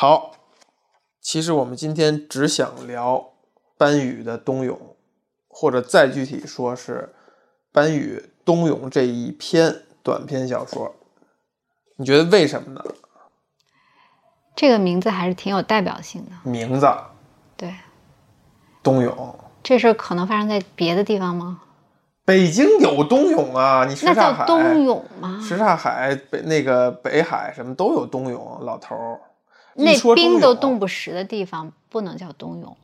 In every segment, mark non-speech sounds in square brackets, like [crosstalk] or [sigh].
好，其实我们今天只想聊班宇的《冬泳》，或者再具体说是班宇《冬泳》这一篇短篇小说。你觉得为什么呢？这个名字还是挺有代表性的。名字对，冬泳，这事儿可能发生在别的地方吗？北京有冬泳啊，你什那刹海、叫冬泳吗？什刹海、北那个北海什么都有冬泳，老头儿。一那冰都冻不实的地方不能叫冬泳。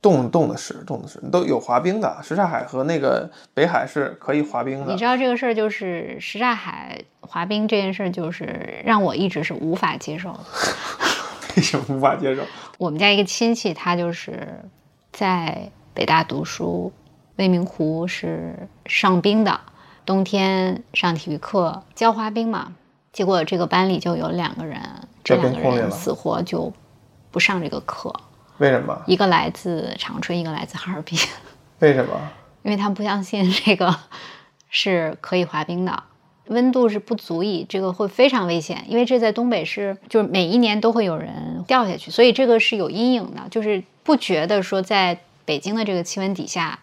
冻冻的是冻的是都有滑冰的，什刹海和那个北海是可以滑冰的你知。道这个事儿就是什刹海滑冰这件事儿，就是让我一直是无法接受的。[laughs] 为什么无法接受？[laughs] 我们家一个亲戚，他就是在北大读书，未名湖是上冰的，冬天上体育课教滑冰嘛，结果这个班里就有两个人，这在两个人死活就不上这个课，为什么？一个来自长春，一个来自哈尔滨，[laughs] 为什么？因为他们不相信这个是可以滑冰的。温度是不足以，这个会非常危险，因为这在东北是就是每一年都会有人掉下去，所以这个是有阴影的，就是不觉得说在北京的这个气温底下，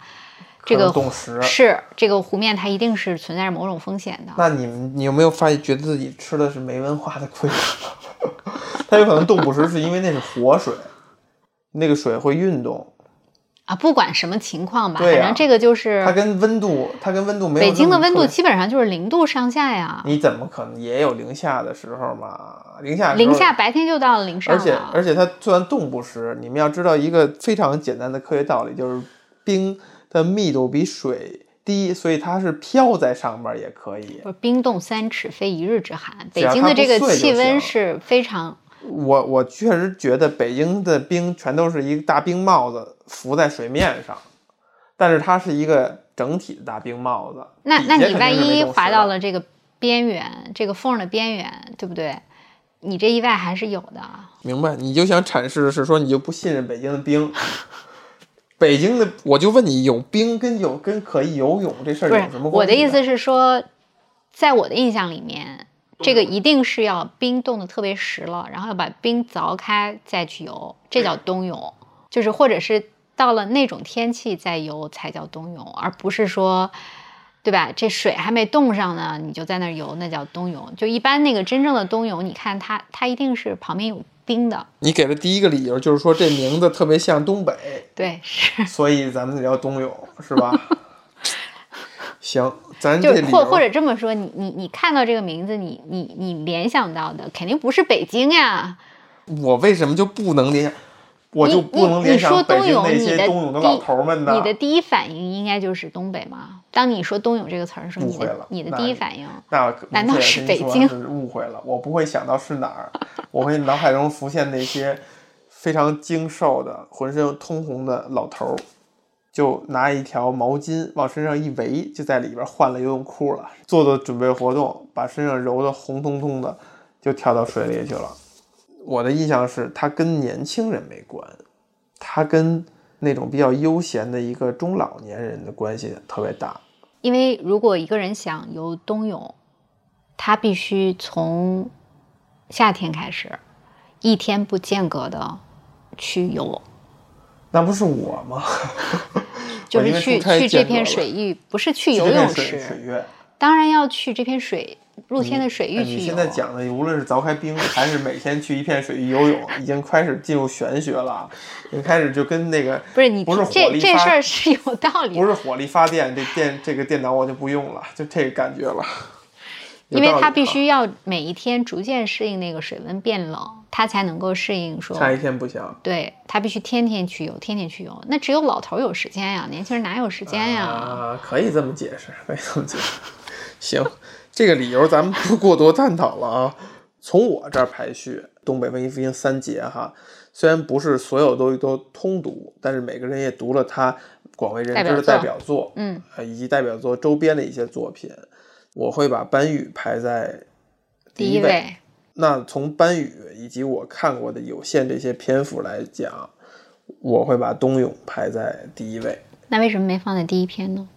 这个冻实是这个湖面它一定是存在着某种风险的。那你们你有没有发现，觉得自己吃的是没文化的亏？[laughs] 它有可能冻不实，是因为那是活水，那个水会运动，啊，不管什么情况吧，反正这个就是它跟温度，它跟温度没有北京的温度基本上就是零度上下呀，你怎么可能也有零下的时候嘛？零下零下白天就到了零上而且。而且它虽然冻不实，你们要知道一个非常简单的科学道理，就是冰的密度比水低，所以它是飘在上面也可以。不冰冻三尺，非一日之寒。北京的这个气温是非常，我我确实觉得北京的冰全都是一个大冰帽子浮在水面上，但是它是一个整体的大冰帽子。那那你万一滑到了这个边缘，这个缝儿的边缘，对不对？你这意外还是有的。明白？你就想阐释的是说，你就不信任北京的冰。北京的，我就问你，有冰跟有跟可以游泳这事儿有什么关系？我的意思是说，在我的印象里面，这嗯个一定是要冰冻的特别实了，然后要把冰凿开再去游，这叫冬泳。就是或者是到了那种天气再游才叫冬泳，而不是说。对吧？这水还没冻上呢，你就在那儿游，那叫冬泳。就一般那个真正的冬泳，你看它，它一定是旁边有冰的。你给的第一个理由，就是说这名字特别像东北，对，是，所以咱们叫冬泳，是吧？[laughs] 行，咱就或或者这么说，你你你看到这个名字，你你你联想到的肯定不是北京呀。我为什么就不能联想？我就不能你你说联想北冬泳，京那些冬泳的老头儿们呢？你的第一反应应该就是东北吗？当你说冬泳这个词儿的时候，你的误会了你的第一反应，那难道是北京误会了，我不会想到是哪儿，我会脑海中浮现那些非常精瘦的、浑身通红的老头儿，就拿一条毛巾往身上一围，就在里边换了游泳裤了，做做准备活动，把身上揉得红彤彤的，就跳到水里去了。我的印象是，他跟年轻人没关，他跟那种比较悠闲的一个中老年人的关系特别大。因为如果一个人想游冬泳，他必须从夏天开始，一天不间隔的去游，那不是我吗？[laughs] 就是去去这片水域，不是去游泳池，当然要去这片水露天的水域去游。现在讲的，无论是凿开冰，还是每天去一片水域游泳，已经开始进入玄学了啊，已经开始就跟那个不是你不是火这这力发事儿是有道理不是火力发电，这电这个电脑我就不用了，就这个感觉了。因为它必须要每一天逐渐适应那个水温变冷，它才能够适应说，差一天不行。对，它必须天天去游，天天去游。那只有老头儿有时间呀，年轻人哪有时间呀？啊，可以这么解释，可以这么解释。行，这个理由咱们不过多探讨了啊。从我这儿排序，东北文艺复兴三杰哈，虽然不是所有都都通读，但是每个人也读了他广为人知的代代表作，嗯，呃，以及代表作周边的一些作品。我会把班宇排在一第一位，那从班宇以及我看过的有限这些篇幅来讲，我会把冬泳排在第一位。那为什么没放在第一篇呢？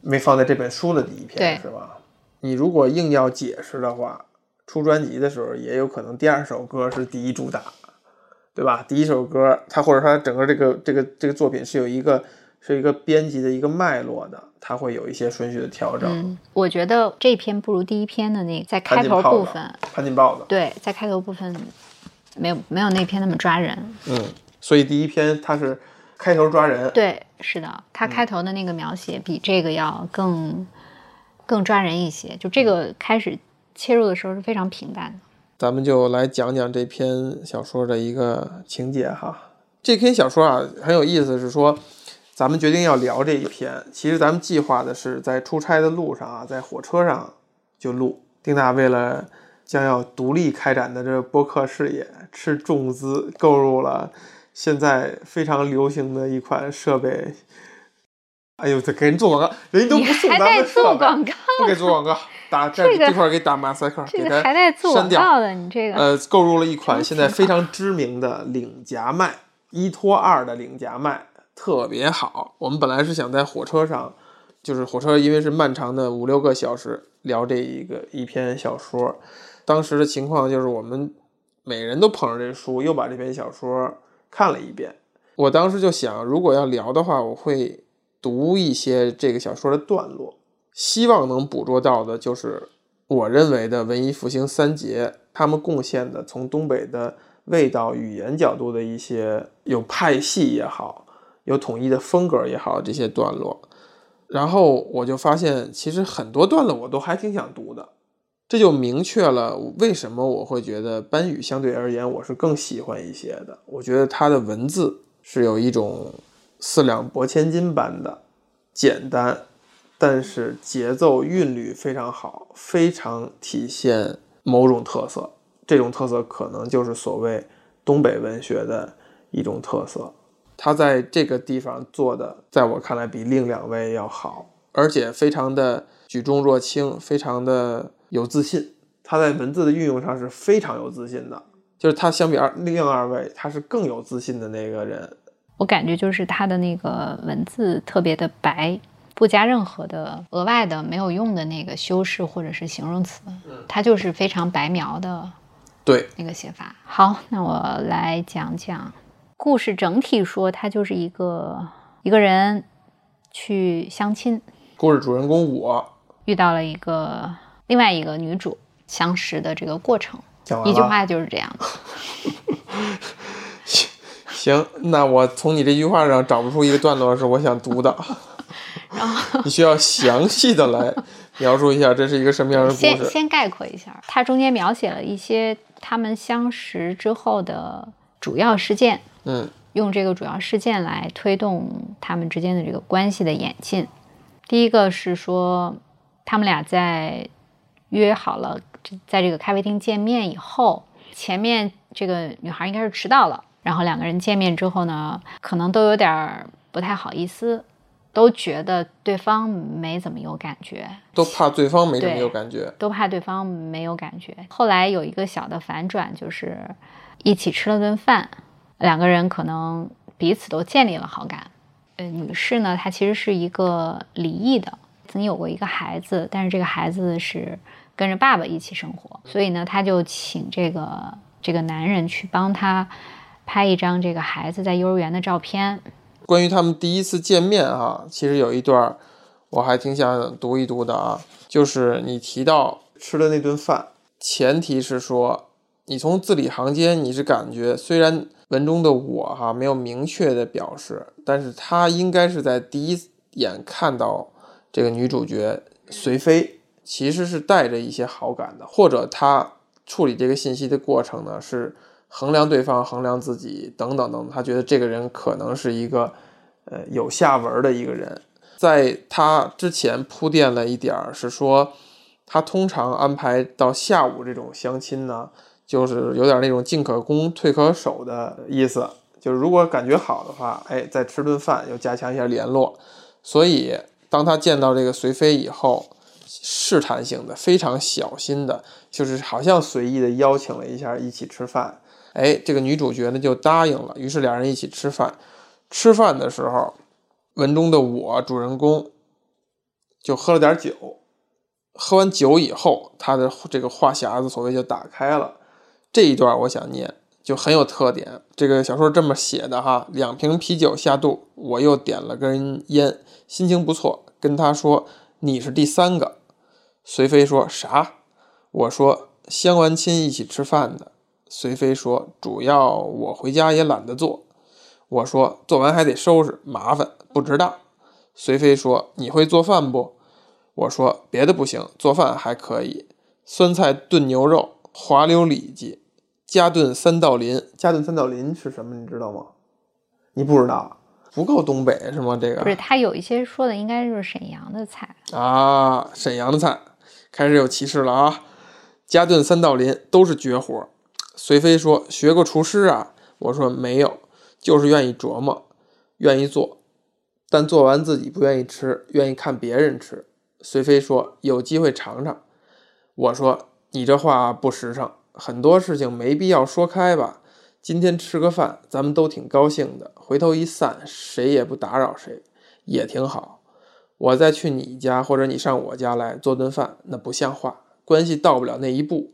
没放在这本书的第一篇，对是吧？你如果硬要解释的话，出专辑的时候也有可能第二首歌是第一主打，对吧？第一首歌，它或者它整个这个这个这个作品是有一个是一个编辑的一个脉络的，它会有一些顺序的调整。嗯，我觉得这篇不如第一篇的那个在开头部分，潘金豹的，对，在开头部分没有没有那篇那么抓人。嗯，所以第一篇它是开头抓人，对，是的，它开头的那个描写比这个要更更抓人一些。就这个开始切入的时候是非常平淡的。咱们就来讲讲这篇小说的一个情节哈。这篇小说啊很有意思，是说咱们决定要聊这一篇，其实咱们计划的是在出差的路上啊，在火车上就录。丁娜为了将要独立开展的这个播客事业，斥重资购入了现在非常流行的一款设备。哎呦，这给人做广告，人家都不送还带咱们做广告，不给做广告，打这这块儿给打马赛克，这个还带做删掉。广告的，你这个、呃，购入了一款现在非常知名的领夹麦，一拖二的领夹麦，特别好。我们本来是想在火车上，就是火车因为是漫长的五六个小时聊这一个一篇小说，当时的情况就是我们每人都捧着这书，又把这篇小说看了一遍。我当时就想，如果要聊的话，我会读一些这个小说的段落，希望能捕捉到的就是我认为的文艺复兴三杰他们贡献的从东北的味道、语言角度的一些有派系也好，有统一的风格也好这些段落。然后我就发现，其实很多段落我都还挺想读的，这就明确了为什么我会觉得班宇相对而言我是更喜欢一些的。我觉得他的文字是有一种四两拨千斤般的简单，但是节奏韵律非常好，非常体现某种特色。这种特色可能就是所谓东北文学的一种特色。他在这个地方做的，在我看来比另两位要好，而且非常的举重若轻，非常的有自信。他在文字的运用上是非常有自信的，就是他相比二另二位，他是更有自信的那个人。我感觉就是他的那个文字特别的白，不加任何的额外的没有用的那个修饰或者是形容词，它就是非常白描的对，那个写法。好，那我来讲讲故事整体说，它就是一个一个人去相亲，故事主人公我遇到了一个另外一个女主相识的这个过程。一句话就是这样的。[laughs] [laughs] [laughs] 行，那我从你这句话上找不出一个段落是我想读的，[laughs] 然后 [laughs] 你需要详细的来描述一下这是一个什么样的故事。先先概括一下，它中间描写了一些他们相识之后的主要事件，嗯用这个主要事件来推动他们之间的这个关系的演进。第一个是说，他们俩在约好了在这个咖啡厅见面以后，前面这个女孩应该是迟到了，然后两个人见面之后呢，可能都有点儿不太好意思，都觉得对方没怎么有感觉，都怕对方没怎么有感觉。都怕对方没有感觉。后来有一个小的反转，就是一起吃了顿饭，两个人可能彼此都建立了好感。呃，女士呢，她其实是一个离异的，曾经有过一个孩子，但是这个孩子是跟着爸爸一起生活，所以呢，她就请这个这个男人去帮她拍一张这个孩子在幼儿园的照片。关于他们第一次见面啊，其实有一段我还挺想读一读的啊，就是你提到吃的那顿饭，前提是说你从字里行间你是感觉，虽然文中的我哈、没有明确的表示，但是他应该是在第一眼看到这个女主角随飞，其实是带着一些好感的，或者他处理这个信息的过程呢是衡量对方、衡量自己等等等，他觉得这个人可能是一个呃有下文的一个人。在他之前铺垫了一点儿，是说他通常安排到下午这种相亲呢，就是有点那种进可攻退可守的意思。就是如果感觉好的话，哎，再吃顿饭又加强一下联络。所以当他见到这个随飞以后，试探性的、非常小心的，就是好像随意的邀请了一下一起吃饭。哎，这个女主角呢就答应了，于是俩人一起吃饭。吃饭的时候，文中的我主人公就喝了点酒，喝完酒以后，他的这个话匣子所谓就打开了。这一段我想念，就很有特点。这个小说这么写的哈，两瓶啤酒下肚，我又点了根烟，心情不错，跟他说你是第三个。随飞说啥？我说相完亲一起吃饭的。随飞说主要我回家也懒得做。我说做完还得收拾，麻烦，不值当。随飞说你会做饭不？我说别的不行，做饭还可以。酸菜炖牛肉，滑溜里脊，加炖三道林。加炖三道林是什么？你知道吗？你不知道，不够东北是吗？这个不是，他有一些说的应该就是沈阳的菜。啊，沈阳的菜开始有歧视了啊！加炖三道林都是绝活。随飞说学过厨师啊？我说没有，就是愿意琢磨，愿意做，但做完自己不愿意吃，愿意看别人吃。随飞说有机会尝尝。我说你这话不实诚，很多事情没必要说开吧。今天吃个饭，咱们都挺高兴的，回头一散，谁也不打扰谁，也挺好。我再去你家，或者你上我家来做顿饭，那不像话，关系到不了那一步。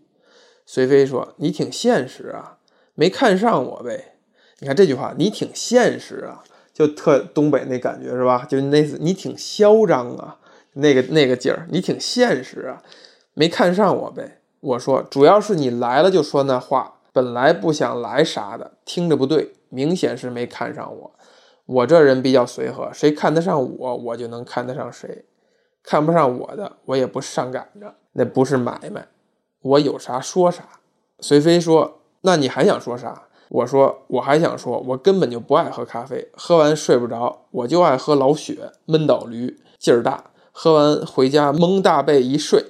随飞说你挺现实啊，没看上我呗。你看这句话，你挺现实啊，就特东北那感觉是吧？就那次你挺嚣张啊。那个那个劲儿，你挺现实啊，没看上我呗？我说主要是你来了就说那话，本来不想来啥的，听着不对，明显是没看上我。我这人比较随和，谁看得上我，我就能看得上谁；看不上我的，我也不上赶着。那不是买卖，我有啥说啥。随飞说：“那你还想说啥？”我说：“我还想说，我根本就不爱喝咖啡，喝完睡不着，我就爱喝老雪，闷倒驴，劲儿大。”喝完回家蒙大被一睡，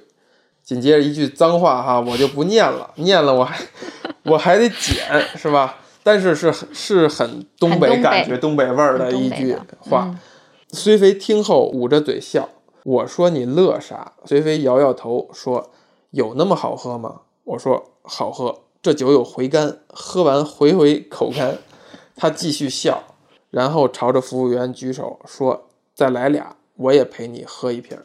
紧接着一句脏话哈，我就不念了，念了我还 [laughs] 我还得剪是吧？但是是是很东北感觉、东北味儿的一句话。随飞听后捂着嘴笑，我说你乐啥？随飞摇摇头说有那么好喝吗？我说好喝，这酒有回甘，喝完回回口干。他继续笑，然后朝着服务员举手说再来俩。我也陪你喝一瓶。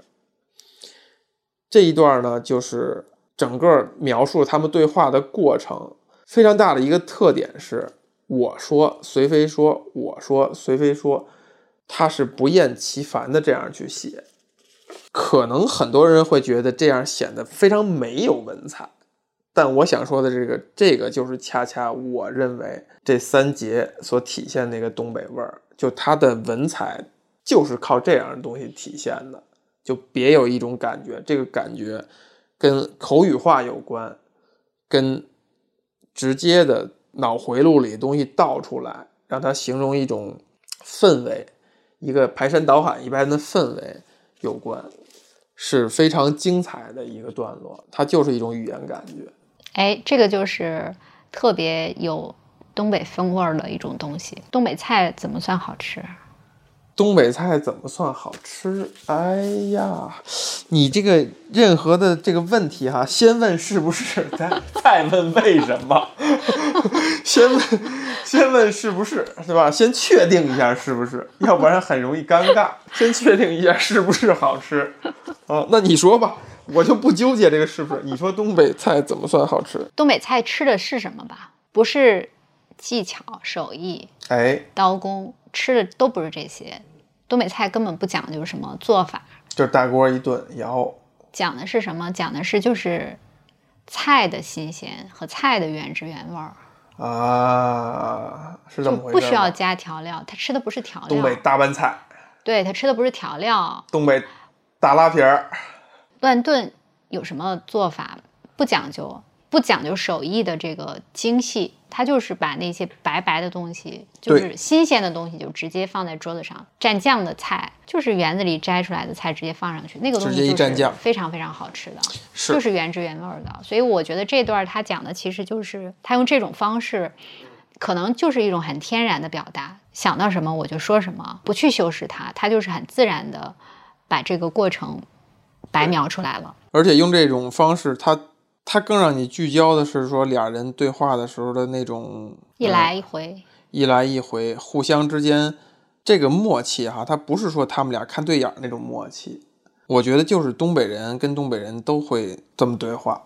这一段呢，就是整个描述他们对话的过程。非常大的一个特点是，我说随飞说，我说随飞说，他是不厌其烦的这样去写。可能很多人会觉得这样显得非常没有文采，但我想说的这个，这个就是恰恰我认为这三节所体现那个东北味儿，就它的文采。就是靠这样的东西体现的，就别有一种感觉。这个感觉跟口语化有关，跟直接的脑回路里东西倒出来，让它形容一种氛围，一个排山倒海一般的氛围有关，是非常精彩的一个段落。它就是一种语言感觉。哎，这个就是特别有东北风味儿的一种东西。东北菜怎么算好吃？东北菜怎么算好吃？哎呀，你这个任何的这个问题哈，先问是不是，再再问为什么？[laughs] 先问先问是不是，是吧？先确定一下是不是，要不然很容易尴尬。先确定一下是不是好吃。哦，那你说吧，我就不纠结这个是不是。你说东北菜怎么算好吃？东北菜吃的是什么吧？不是技巧、手艺，哎，刀工。吃的都不是这些，东北菜根本不讲究什么做法，就大锅一炖然后讲的是什么？讲的是就是菜的新鲜和菜的原汁原味儿啊，是这么回事。不需要加调料，他吃的不是调料。东北大拌菜，对他吃的不是调料。东北大拉皮儿，乱炖有什么做法？不讲究。不讲究手艺的这个精细，他就是把那些白白的东西，就是新鲜的东西，就直接放在桌子上蘸酱的菜，就是园子里摘出来的菜，直接放上去，那个东西就是非常非常好吃的，就是原汁原味的。所以我觉得这段他讲的其实就是他用这种方式，可能就是一种很天然的表达，想到什么我就说什么，不去修饰它，他就是很自然的把这个过程白描出来了。而且用这种方式，他。他更让你聚焦的是说俩人对话的时候的那种一来一回，一来一回，互相之间这个默契哈，他不是说他们俩看对眼那种默契，我觉得就是东北人跟东北人都会这么对话，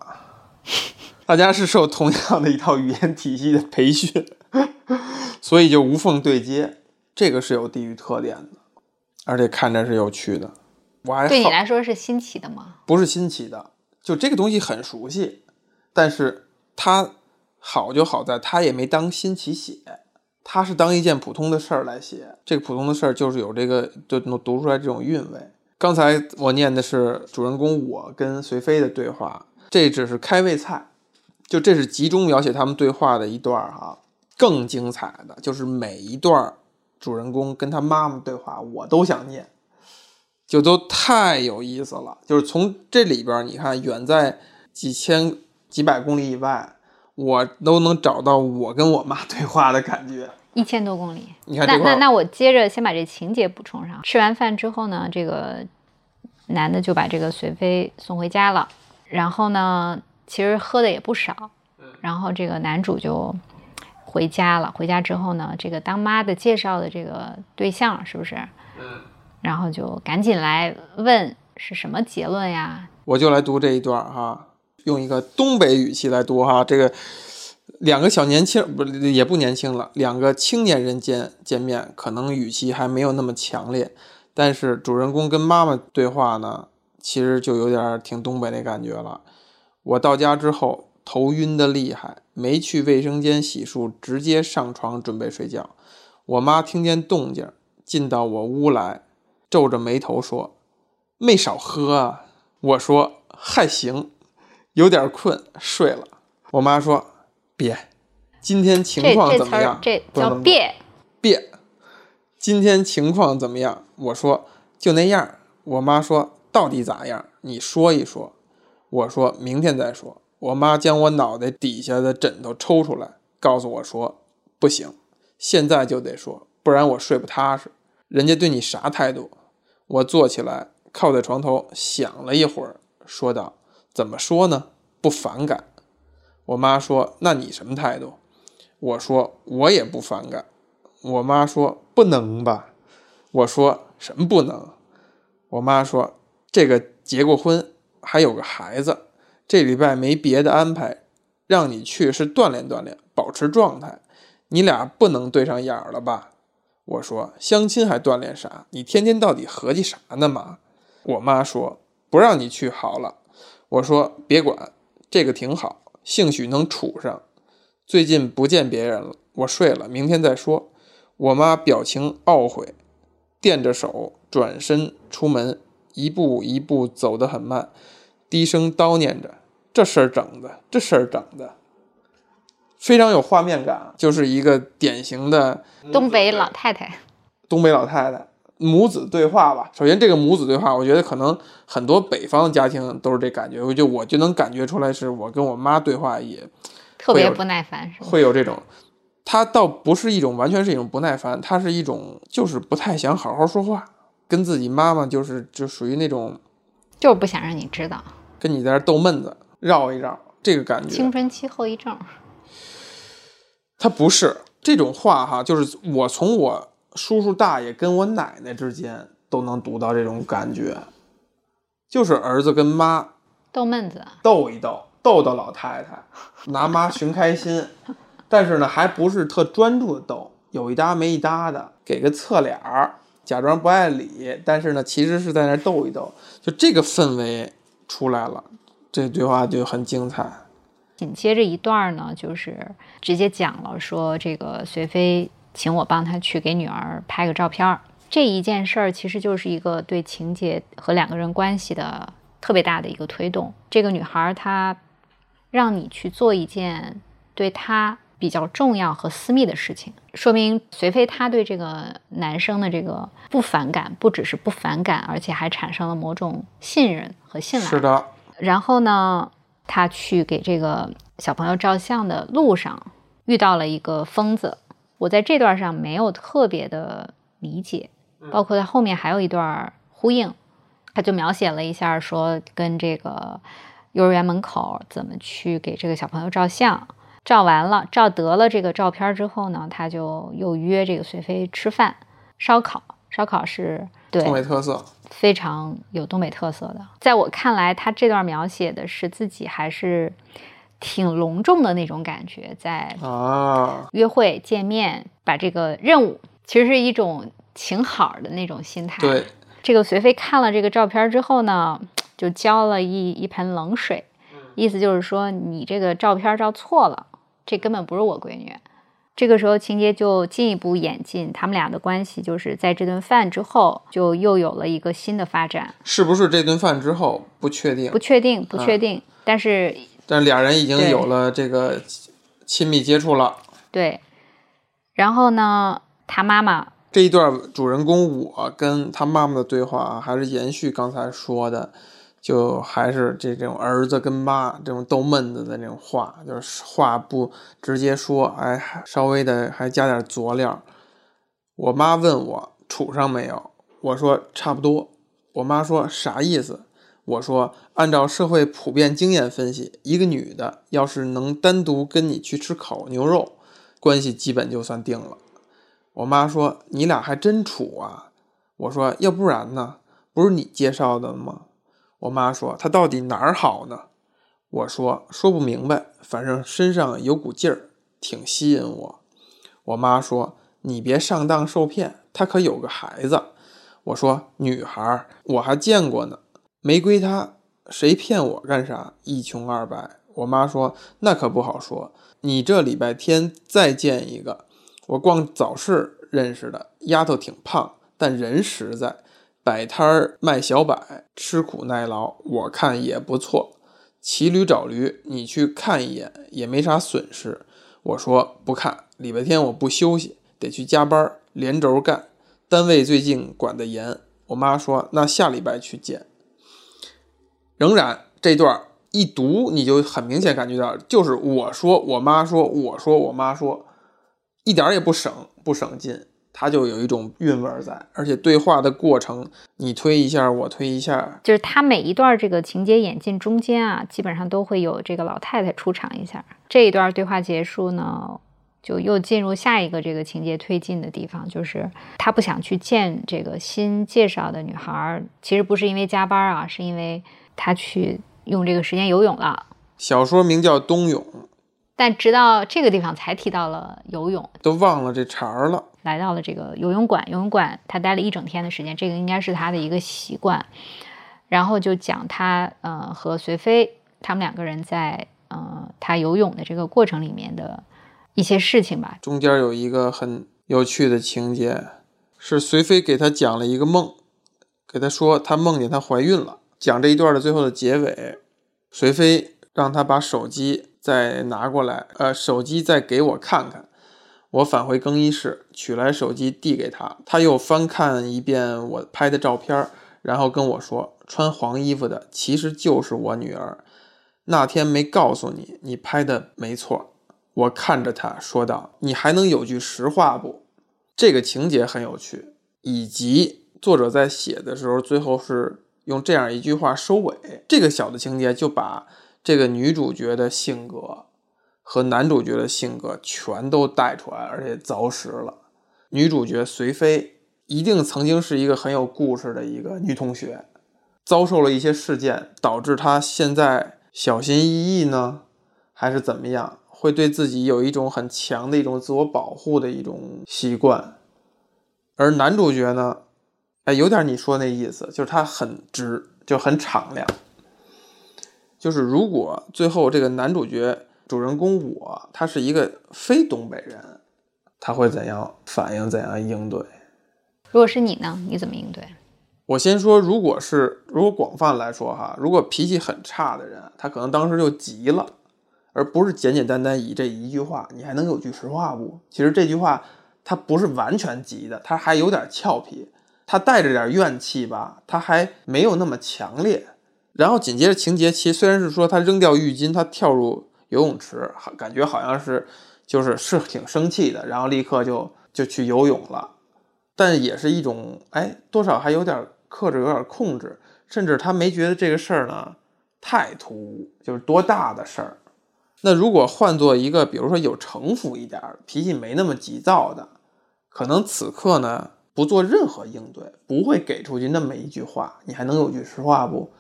大家是受同样的一套语言体系的培训，[laughs] 所以就无缝对接，这个是有地域特点的，而且看着是有趣的。我还对你来说是新奇的吗？不是新奇的，就这个东西很熟悉，但是它好就好在它也没当新奇写，它是当一件普通的事儿来写。这个普通的事儿就是有这个就能读出来这种韵味。刚才我念的是主人公我跟随飞的对话，这只是开胃菜，就这是集中描写他们对话的一段儿哈。更精彩的就是每一段主人公跟他妈妈对话，我都想念。就都太有意思了。就是从这里边儿，你看，远在几千、几百公里以外，我都能找到我跟我妈 [laughs] 对话的感觉。一千多公里。你看那，那那我接着先把这情节补充上。吃完饭之后呢，这个男的就把这个随飞送回家了，然后呢，其实喝的也不少，然后这个男主就回家了。回家之后呢，这个当妈的介绍的这个对象是不是？然后就赶紧来问是什么结论呀？我就来读这一段哈，用一个东北语气来读哈。这个两个小年轻不也不年轻了，两个青年人见见面，可能语气还没有那么强烈，但是主人公跟妈妈对话呢，其实就有点挺东北那感觉了。我到家之后头晕的厉害，没去卫生间洗漱，直接上床准备睡觉。我妈听见动静，进到我屋来，皱着眉头说：“没少喝啊。”我说：“还行，有点困，睡了。”我妈说：“别，今天情况怎么样？这这么说叫别。别，今天情况怎么样？我说就那样。我妈说到底咋样？你说一说。我说明天再说。我妈将我脑袋底下的枕头抽出来，告诉我说不行，现在就得说，不然我睡不踏实。人家对你啥态度？我坐起来，靠在床头想了一会儿，说道：“怎么说呢？不反感。”我妈说：“那你什么态度？”我说：“我也不反感。”我妈说：“不能吧？”我说：“什么不能？”我妈说：“这个结过婚，还有个孩子，这礼拜没别的安排，让你去是锻炼锻炼，保持状态。你俩不能对上眼儿了吧？”我说：“相亲还锻炼啥？你天天到底合计啥呢嘛？”我妈说：“不让你去好了。”我说：“别管，这个挺好，兴许能处上。最近不见别人了，我睡了，明天再说。”我妈表情懊悔，垫着手转身出门，一步一步走得很慢，低声叨念着：“这事儿整的，这事儿整的。”非常有画面感，就是一个典型的东北老太太，东北老太太母子对话吧。首先，这个母子对话，我觉得可能很多北方的家庭都是这感觉，我就我就能感觉出来，是我跟我妈对话也特别不耐烦，是吧？会有这种。她倒不是一种完全是一种不耐烦，她是一种就是不太想好好说话，跟自己妈妈就是就属于那种就是不想让你知道跟你在这儿逗闷子，绕一绕这个感觉。青春期后遗症。他不是这种话哈，就是我从我叔叔大爷跟我奶奶之间都能读到这种感觉，就是儿子跟妈逗闷子，逗一逗，逗逗老太太，拿妈寻开心，但是呢，还不是特专注的逗，有一搭没一搭的，给个侧脸儿，假装不爱理，但是呢，其实是在那儿逗一逗，就这个氛围出来了，这对话就很精彩。紧接着一段儿呢，就是直接讲了说这个随飞请我帮他去给女儿拍个照片儿。这一件事儿其实就是一个对情节和两个人关系的特别大的一个推动。这个女孩儿她让你去做一件对她比较重要和私密的事情，说明随飞她对这个男生的这个不反感，不只是不反感，而且还产生了某种信任和信赖。是的，然后呢，他去给这个小朋友照相的路上遇到了一个疯子。我在这段上没有特别的理解，包括他后面还有一段呼应，他就描写了一下说跟这个幼儿园门口怎么去给这个小朋友照相。照完了，照得了这个照片之后呢，他就又约这个随飞吃饭，烧烤。烧烤是对东北特色。非常有东北特色的。在我看来，他这段描写的是自己还是挺隆重的那种感觉，在啊，约会见面，把这个任务其实是一种请好的那种心态。对，这个随飞看了这个照片之后呢，就浇了一一盆冷水，意思就是说你这个照片照错了，这根本不是我闺女。这个时候情节就进一步演进，他们俩的关系就是在这顿饭之后，就又有了一个新的发展。是不是这顿饭之后不确定不？确定，不确定，但是但俩人已经有了这个亲密接触了。对，然后呢，他妈妈这一段主人公我跟他妈妈的对话啊，还是延续刚才说的，就还是这种儿子跟妈这种逗闷子的那种话，就是话不直接说，哎，还稍微的还加点佐料。我妈问我处上没有，我说差不多。我妈说啥意思？我说按照社会普遍经验分析，一个女的要是能单独跟你去吃烤牛肉，关系基本就算定了。我妈说：“你俩还真处啊？”我说：“要不然呢？不是你介绍的吗？”我妈说：“他到底哪儿好呢？”我说：“说不明白，反正身上有股劲儿，挺吸引我。”我妈说：“你别上当受骗，他可有个孩子。”我说：“女孩儿，我还见过呢，没归他，谁骗我干啥？一穷二白。”我妈说：“那可不好说，你这礼拜天再见一个。”我逛早市认识的丫头挺胖，但人实在，摆摊儿卖小摆，吃苦耐劳，我看也不错。骑驴找驴，你去看一眼也没啥损失。我说不看，礼拜天我不休息，得去加班，连轴干。单位最近管得严。我妈说那下礼拜去见。仍然这段一读，你就很明显感觉到，就是我说我妈说，我说我妈说。一点儿也不省不省劲，它就有一种韵味儿在，而且对话的过程，你推一下，我推一下，就是他每一段这个情节演进中间啊，基本上都会有这个老太太出场一下。这一段对话结束呢，就又进入下一个这个情节推进的地方，就是他不想去见这个新介绍的女孩儿，其实不是因为加班啊，是因为他去用这个时间游泳了。小说名叫《冬泳》，但直到这个地方才提到了游泳，都忘了这茬儿了。来到了这个游泳馆，游泳馆他待了一整天的时间，这个应该是他的一个习惯。然后就讲他呃和随飞他们两个人在呃他游泳的这个过程里面的一些事情吧。中间有一个很有趣的情节，是随飞给他讲了一个梦，给他说他梦见她怀孕了。讲这一段的最后的结尾，随飞让他把手机再拿过来，呃，手机再给我看看。我返回更衣室，取来手机递给他，他又翻看一遍我拍的照片，然后跟我说：“穿黄衣服的其实就是我女儿。那天没告诉你，你拍的没错。”我看着他说道：“你还能有句实话不？”这个情节很有趣，以及作者在写的时候，最后是用这样一句话收尾。这个小的情节就把这个女主角的性格。和男主角的性格全都带出来，而且凿实了。女主角随飞一定曾经是一个很有故事的一个女同学，遭受了一些事件，导致她现在小心翼翼呢，还是怎么样？会对自己有一种很强的一种自我保护的一种习惯。而男主角呢，哎，有点你说那意思，就是他很直，就很敞亮。就是如果最后这个男主角。主人公我，他是一个非东北人，他会怎样反应？怎样应对？如果是你呢？你怎么应对？我先说，如果是如果广泛来说哈，如果脾气很差的人，他可能当时就急了，而不是简简单单以这一句话，你还能有句实话不？其实这句话他不是完全急的，他还有点俏皮，他带着点怨气吧，他还没有那么强烈。然后紧接着情节，其实虽然是说他扔掉浴巾，他跳入。游泳池，好感觉好像是，就是是挺生气的，然后立刻就就去游泳了，但也是一种哎，多少还有点克制，有点控制，甚至他没觉得这个事儿呢太突兀，就是多大的事儿。那如果换做一个，比如说有城府一点，脾气没那么急躁的，可能此刻呢不做任何应对，不会给出去那么一句话，你还能有句实话不？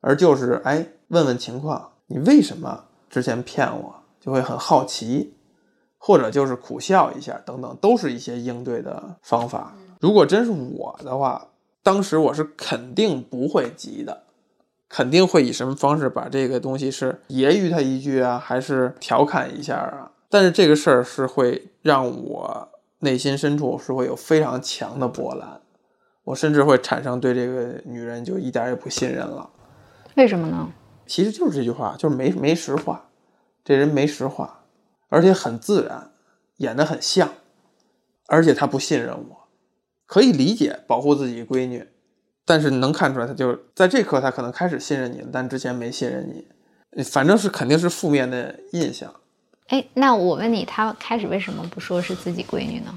而就是哎，问问情况，你为什么？之前骗我，就会很好奇，或者就是苦笑一下，等等，都是一些应对的方法。如果真是我的话，当时我是肯定不会急的，肯定会以什么方式把这个东西是揶揄他一句啊，还是调侃一下啊？但是这个事儿是会让我内心深处是会有非常强的波澜，我甚至会产生对这个女人就一点也不信任了。为什么呢？其实就是这句话，就是没没实话，这人没实话，而且很自然，演得很像，而且他不信任我，可以理解保护自己闺女，但是能看出来，他就在这刻他可能开始信任你了，但之前没信任你，反正是肯定是负面的印象。哎，那我问你，他开始为什么不说是自己闺女呢？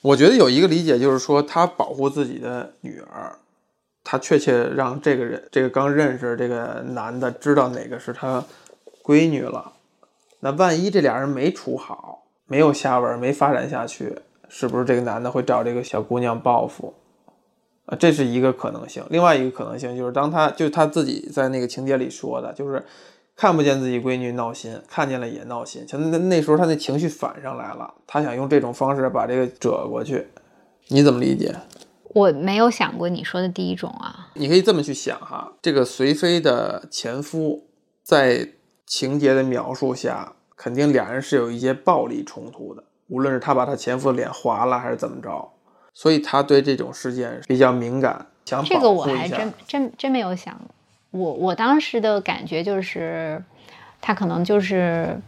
我觉得有一个理解就是说，他保护自己的女儿，他确切让这个人，这个刚认识这个男的知道哪个是他闺女了。那万一这俩人没处好，没有下文，没发展下去，是不是这个男的会找这个小姑娘报复？啊，这是一个可能性。另外一个可能性就是，当他就他自己在那个情节里说的，就是看不见自己闺女闹心，看见了也闹心。就那那时候他那情绪反上来了，他想用这种方式把这个折过去。你怎么理解？我没有想过你说的第一种啊。你可以这么去想哈，这个随妃的前夫在情节的描述下，肯定俩人是有一些暴力冲突的，无论是他把他前夫的脸划了还是怎么着，所以他对这种事件比较敏感，想这个我还真真真没有想，我我当时的感觉就是，他可能就是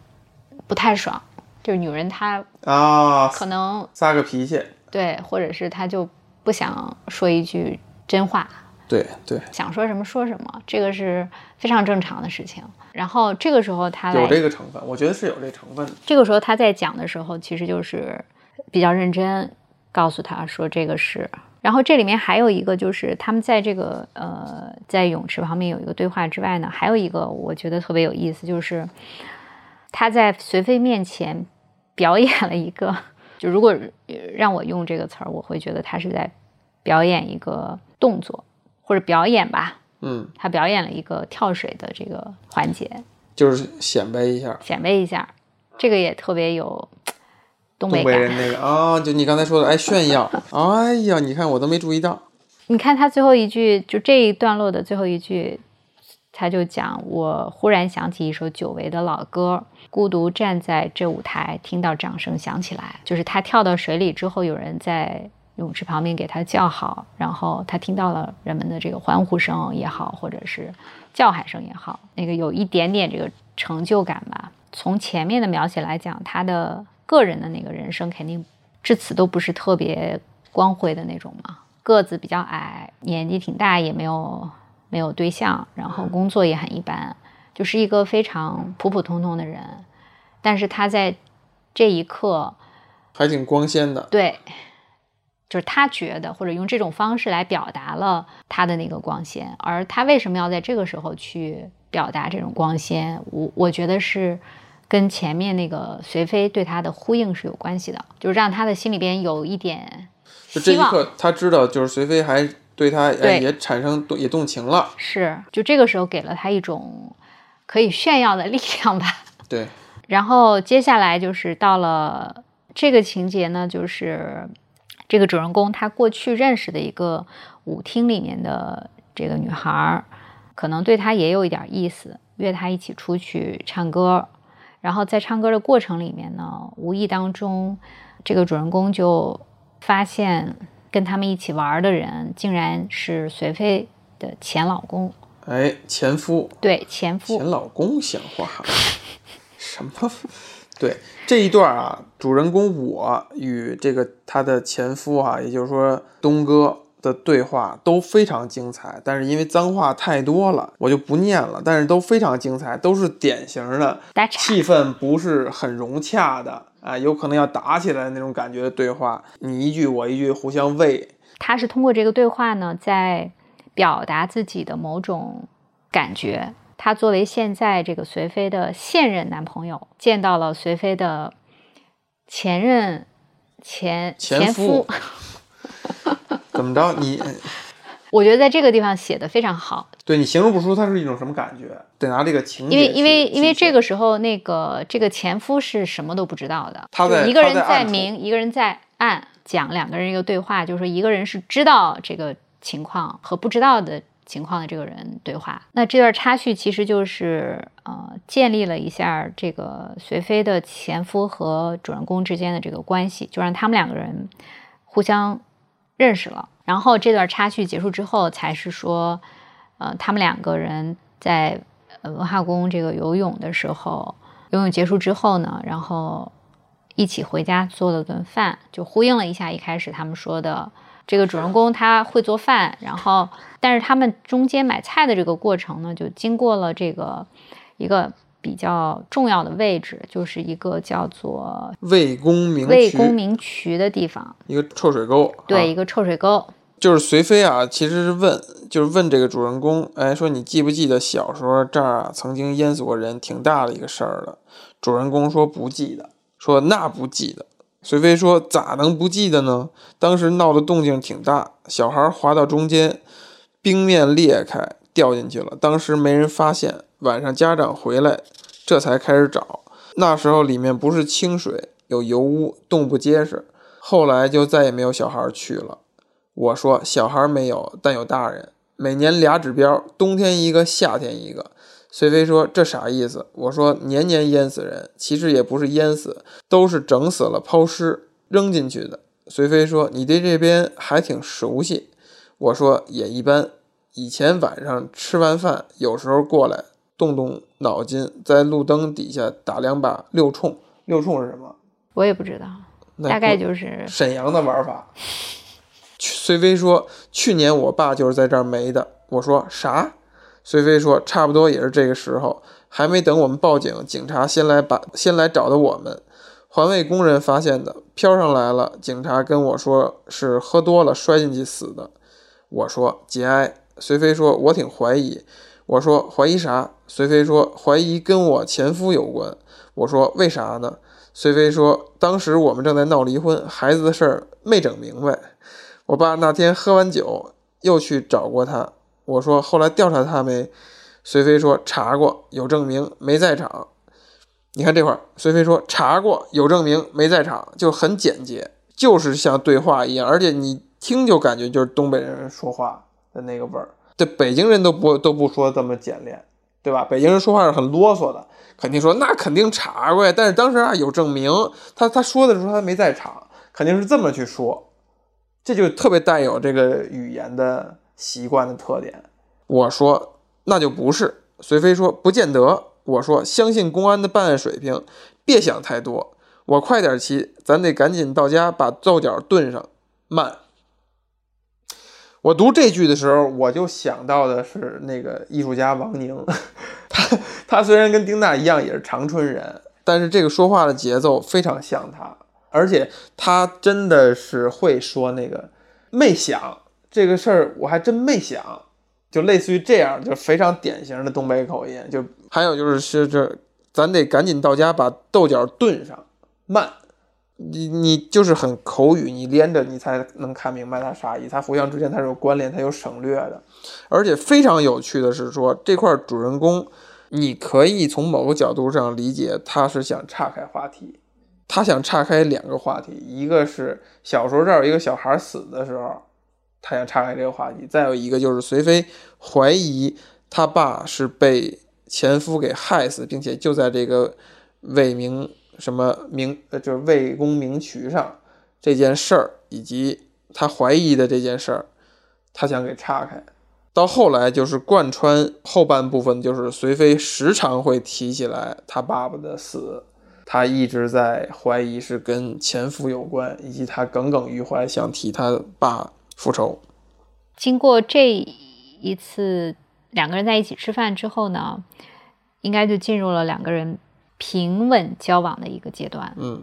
不太爽，就是女人她啊，可能撒个脾气，对，或者是她就不想说一句真话，对对，想说什么说什么，这个是非常正常的事情。然后这个时候他有这个成分，我觉得是有这成分的。这个时候他在讲的时候，其实就是比较认真，告诉他说这个是。然后这里面还有一个就是他们在这个呃在泳池旁边有一个对话之外呢，还有一个我觉得特别有意思，就是他在随飞面前表演了一个，就如果呃让我用这个词儿，我会觉得他是在表演一个动作或者表演吧，嗯，他表演了一个跳水的这个环节，就是显摆一下显摆一下，这个也特别有 [tsk] 东北东北感。人那个啊，就你刚才说的，哎，炫耀，哎呀，你看我都没注意到，你看他最后一句，就这一段落的最后一句，他就讲：“我忽然想起一首久违的老歌，孤独站在这舞台，听到掌声响起来。”就是他跳到水里之后，有人在泳池旁边给他叫好，然后他听到了人们的这个欢呼声也好，或者是叫喊声也好，那个有一点点这个成就感吧。从前面的描写来讲，他的个人的那个人生肯定至此都不是特别光辉的那种嘛。个子比较矮，年纪挺大，也没有没有对象，然后工作也很一般，就是一个非常普普通通的人。但是他在这一刻，还挺光鲜的。对，就是他觉得或者用这种方式来表达了他的那个光鲜，而他为什么要在这个时候去表达这种光鲜？我我觉得是跟前面那个随妃对他的呼应是有关系的，就是让他的心里边有一点就这。一刻，他知道就是随妃还对他哎也产生也动情了，是，就这个时候给了他一种可以炫耀的力量吧。对，[laughs] 然后接下来就是到了这个情节呢，就是这个主人公他过去认识的一个舞厅里面的这个女孩儿，可能对他也有一点意思，约他一起出去唱歌。然后在唱歌的过程里面呢，无意当中，这个主人公就发现跟他们一起玩的人竟然是随妃的前老公，哎，前夫对前夫前。老公像话，什么？[laughs] 对这一段啊，主人公我与这个他的前夫啊，也就是说东哥的对话都非常精彩，但是因为脏话太多了，我就不念了。但是都非常精彩，都是典型的气氛不是很融洽的啊，有可能要打起来的那种感觉的对话，你一句我一句，互相喂。他是通过这个对话呢，在表达自己的某种感觉。他作为现在这个随妃的现任男朋友，见到了随妃的前任前前夫夫，[laughs] 怎么着？你 [laughs] 我觉得在这个地方写的非常好。对你形容不出他是一种什么感觉，得拿这个情节因为因为因为这个时候那个这个前夫是什么都不知道的，他在一个人在明，一个人在暗，讲两个人一个对话，就是说一个人是知道这个情况和不知道的情况的这个人对话。那这段插叙其实就是呃建立了一下这个随妃的前夫和主人公之间的这个关系，就让他们两个人互相认识了。然后这段插叙结束之后，才是说，呃，他们两个人在文化宫这个游泳的时候，游泳结束之后呢，然后一起回家做了顿饭，就呼应了一下一开始他们说的，这个主人公他会做饭，然后但是他们中间买菜的这个过程呢，就经过了这个一个比较重要的位置，就是一个叫做魏公明魏渠公明渠的地方，一个臭水沟，对，啊一个臭水沟。就是随妃啊，其实是问，就是问这个主人公，哎，说你记不记得小时候这儿啊曾经淹死过人，挺大的一个事儿了。主人公说不记得，说那不记得。随飞说咋能不记得呢？当时闹的动静挺大，小孩滑到中间，冰面裂开掉进去了，当时没人发现，晚上家长回来，这才开始找。那时候里面不是清水，有油污，洞不结实。后来就再也没有小孩去了。我说小孩没有，但有大人。每年俩指标，冬天一个，夏天一个。随飞说这啥意思？我说年年淹死人，其实也不是淹死，都是整死了抛尸扔进去的。随飞说你对这边还挺熟悉。我说也一般。以前晚上吃完饭，有时候过来动动脑筋，在路灯底下打两把六冲。六冲是什么？我也不知道，那大概就是沈阳的玩法。[laughs] 随飞说：“去年我爸就是在这儿没的。”我说：“啥？”随飞说：“差不多也是这个时候，还没等我们报警，警察先来把先来找的我们。环卫工人发现的，飘上来了。警察跟我说是喝多了摔进去死的。我说节哀。随飞说：“我挺怀疑。”我说：“怀疑啥？”随飞说：“怀疑跟我前夫有关。”我说：“为啥呢？”随飞说：“当时我们正在闹离婚，孩子的事儿没整明白。我爸那天喝完酒又去找过他。我说后来调查他没？随飞说查过，有证明，没在场。你看这块儿，随飞说查过，有证明，没在场，就很简洁，就是像对话一样，而且你听就感觉就是东北人说话的那个味儿。这北京人都不都不说这么简练，对吧？北京人说话是很啰嗦的，肯定说那肯定查过呀。但是当时啊有证明，他他说的时候他没在场，肯定是这么去说。这就特别带有这个语言的习惯的特点。我说那就不是，随飞说不见得。我说相信公安的办案水平，别想太多。我快点骑，咱得赶紧到家把豆角炖上。慢。我读这句的时候，我就想到的是那个艺术家王宁，他他虽然跟丁娜一样也是长春人，但是这个说话的节奏非常像他。而且他真的是会说那个没想这个事儿，我还真没想，就类似于这样，就非常典型的东北口音。就还有就是是这，咱得赶紧到家把豆角炖上，慢。你你就是很口语，你连着你才能看明白它啥意思。它互相之间它是有关联，它有省略的。而且非常有趣的是说，这块主人公，你可以从某个角度上理解，他是想岔开话题。他想岔开两个话题，一个是小时候这儿有一个小孩死的时候，他想岔开这个话题；再有一个就是隋妃怀疑他爸是被前夫给害死，并且就在这个魏明什么明呃就是魏公明渠上这件事儿，以及他怀疑的这件事儿，他想给岔开。到后来就是贯穿后半部分，就是隋妃时常会提起来他爸爸的死。他一直在怀疑是跟前夫有关，以及他耿耿于怀，想替他爸复仇。经过这一次两个人在一起吃饭之后呢，应该就进入了两个人平稳交往的一个阶段。嗯，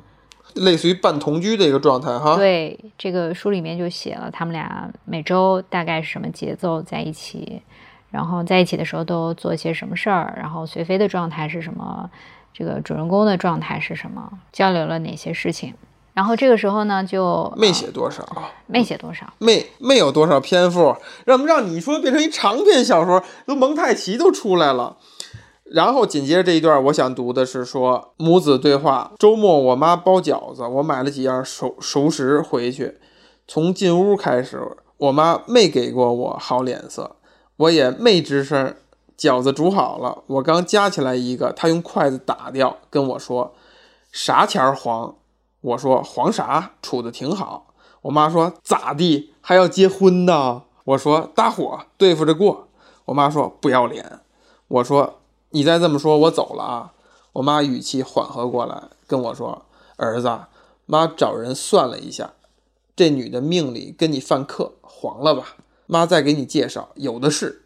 类似于半同居的一个状态哈。对，这个书里面就写了他们俩每周大概是什么节奏在一起，然后在一起的时候都做些什么事儿，然后随飞的状态是什么。这个主人公的状态是什么？交流了哪些事情？然后这个时候呢，就没写多少，没写多少，没没有多少篇幅，让让你说变成一长篇小说，都蒙太奇都出来了。然后紧接着这一段，我想读的是说母子对话。周末我妈包饺子，我买了几样熟熟食回去。从进屋开始，我妈没给过我好脸色，我也没吱声。饺子煮好了，我刚夹起来一个，她用筷子打掉，跟我说：“啥钱儿黄？”我说：“黄啥？处的挺好。”我妈说：“咋地？还要结婚呢？”我说：“大伙对付着过。”我妈说：“不要脸。”我说。你再这么说，我走了啊！我妈语气缓和过来，跟我说：“儿子，妈找人算了一下，这女的命里跟你犯克，黄了吧？妈再给你介绍，有的是。”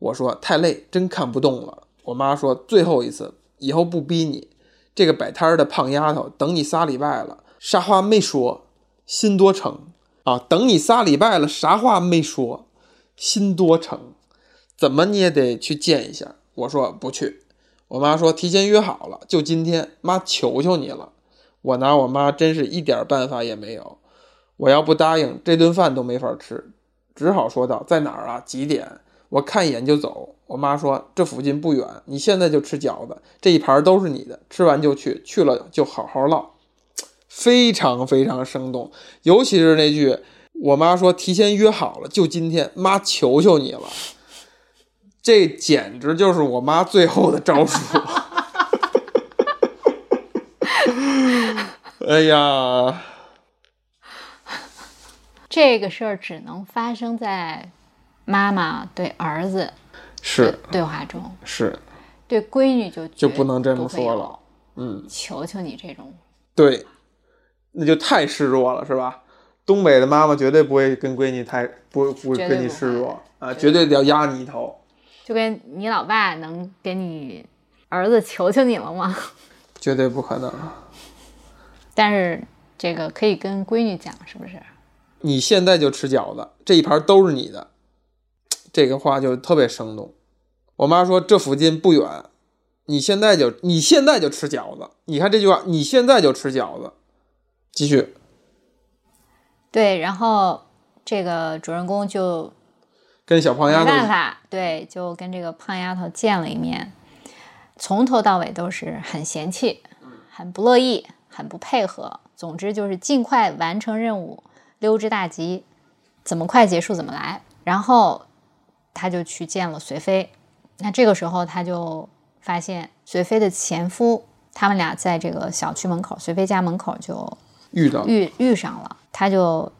我说：“太累，真看不动了。”我妈说：“最后一次，以后不逼你。这个摆摊儿的胖丫头，等你仨礼拜了，啥话没说，心多诚啊！等你仨礼拜了，啥话没说，心多诚，怎么你也得去见一下。”我说不去，我妈说提前约好了，就今天，妈求求你了。我拿我妈真是一点办法也没有，我要不答应，这顿饭都没法吃，只好说道：“在哪儿啊？几点？我看一眼就走。”我妈说：“这附近不远，你现在就吃饺子，这一盘都是你的，吃完就去，去了就好好唠。”非常非常生动，尤其是那句我妈说提前约好了，就今天，妈求求你了。这简直就是我妈最后的招数！[laughs] 哎呀，这个事儿只能发生在妈妈对儿子是对话中，是对闺女就就不能这么说了。嗯，求求你这种，对，那就太示弱了，是吧？东北的妈妈绝对不会跟闺女太不不会跟你示弱啊，绝对得要压你一头。就跟你老爸能给你儿子求求你了吗？[laughs] 绝对不可能。但是这个可以跟闺女讲，是不是？你现在就吃饺子，这一盘都是你的。这个话就特别生动。我妈说这附近不远，你现在就你现在就吃饺子。你看这句话，你现在就吃饺子。继续。对，然后这个主人公就。跟小胖丫头没办法，对，就跟这个胖丫头见了一面，从头到尾都是很嫌弃，很不乐意，很不配合。总之就是尽快完成任务，溜之大吉，怎么快结束怎么来。然后他就去见了随飞，那这个时候他就发现随飞的前夫，他们俩在这个小区门口，随飞家门口就遇到遇遇上了，他就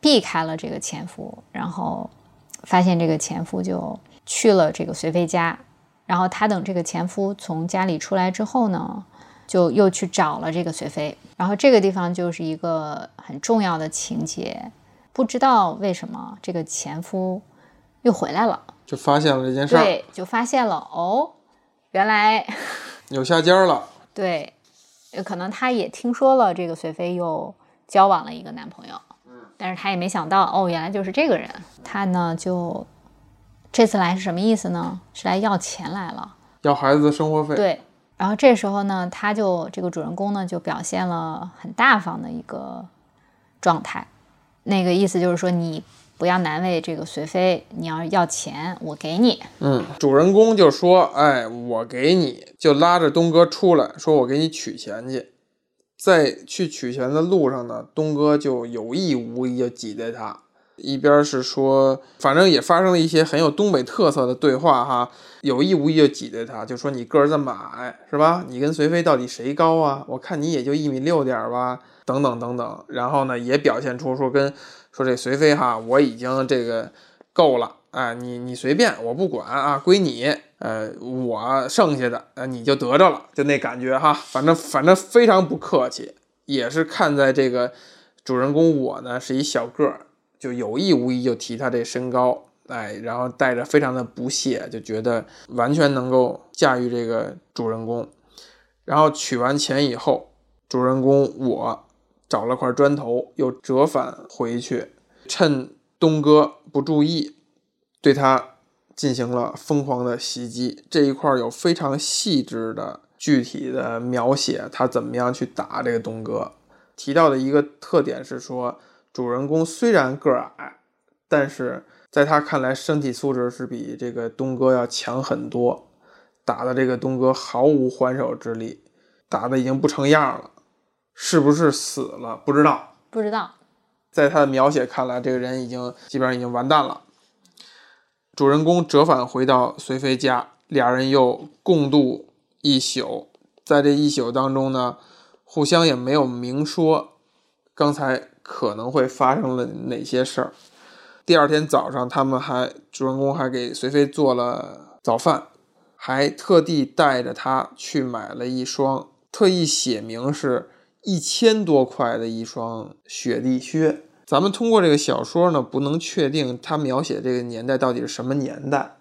避开了这个前夫，然后。发现这个前夫就去了这个随飞家，然后他等这个前夫从家里出来之后呢，就又去找了这个随飞。然后这个地方就是一个很重要的情节，不知道为什么这个前夫又回来了，就发现了这件事儿。对，就发现了哦，原来 [laughs] 有下家了。对，可能他也听说了这个随飞又交往了一个男朋友。但是他也没想到，哦，原来就是这个人。他呢，就这次来是什么意思呢？是来要钱来了，要孩子的生活费。对。然后这时候呢，他就这个主人公呢，就表现了很大方的一个状态。那个意思就是说，你不要难为这个随飞，你要要钱，我给你。嗯，主人公就说：“哎，我给你。”就拉着东哥出来说：“我给你取钱去。”在去取钱的路上呢，东哥就有意无意就挤兑他，一边是说，反正也发生了一些很有东北特色的对话哈，有意无意就挤兑他，就说你个儿这么矮是吧？你跟随飞到底谁高啊？我看你也就一米六点儿吧，等等等等。然后呢，也表现出说跟说这随飞哈，我已经这个够了，哎，你你随便，我不管啊，归你。呃，我剩下的，呃，你就得着了，就那感觉哈，反正反正非常不客气，也是看在这个主人公我呢是一小个儿，就有意无意就提他这身高，哎，然后带着非常的不屑，就觉得完全能够驾驭这个主人公。然后取完钱以后，主人公我找了块砖头，又折返回去，趁东哥不注意，对他。进行了疯狂的袭击，这一块有非常细致的、具体的描写，他怎么样去打这个东哥，提到的一个特点是说，主人公虽然个矮，但是在他看来身体素质是比这个东哥要强很多，打的这个东哥毫无还手之力，打的已经不成样了，是不是死了不知道。不知道，在他的描写看来，这个人已经基本上已经完蛋了。主人公折返回到随妃家，俩人又共度一宿。在这一宿当中呢，互相也没有明说刚才可能会发生了哪些事儿。第二天早上，他们还主人公还给随妃做了早饭，还特地带着她去买了一双，特意写明是一千多块的一双雪地靴。咱们通过这个小说呢，不能确定他描写这个年代到底是什么年代，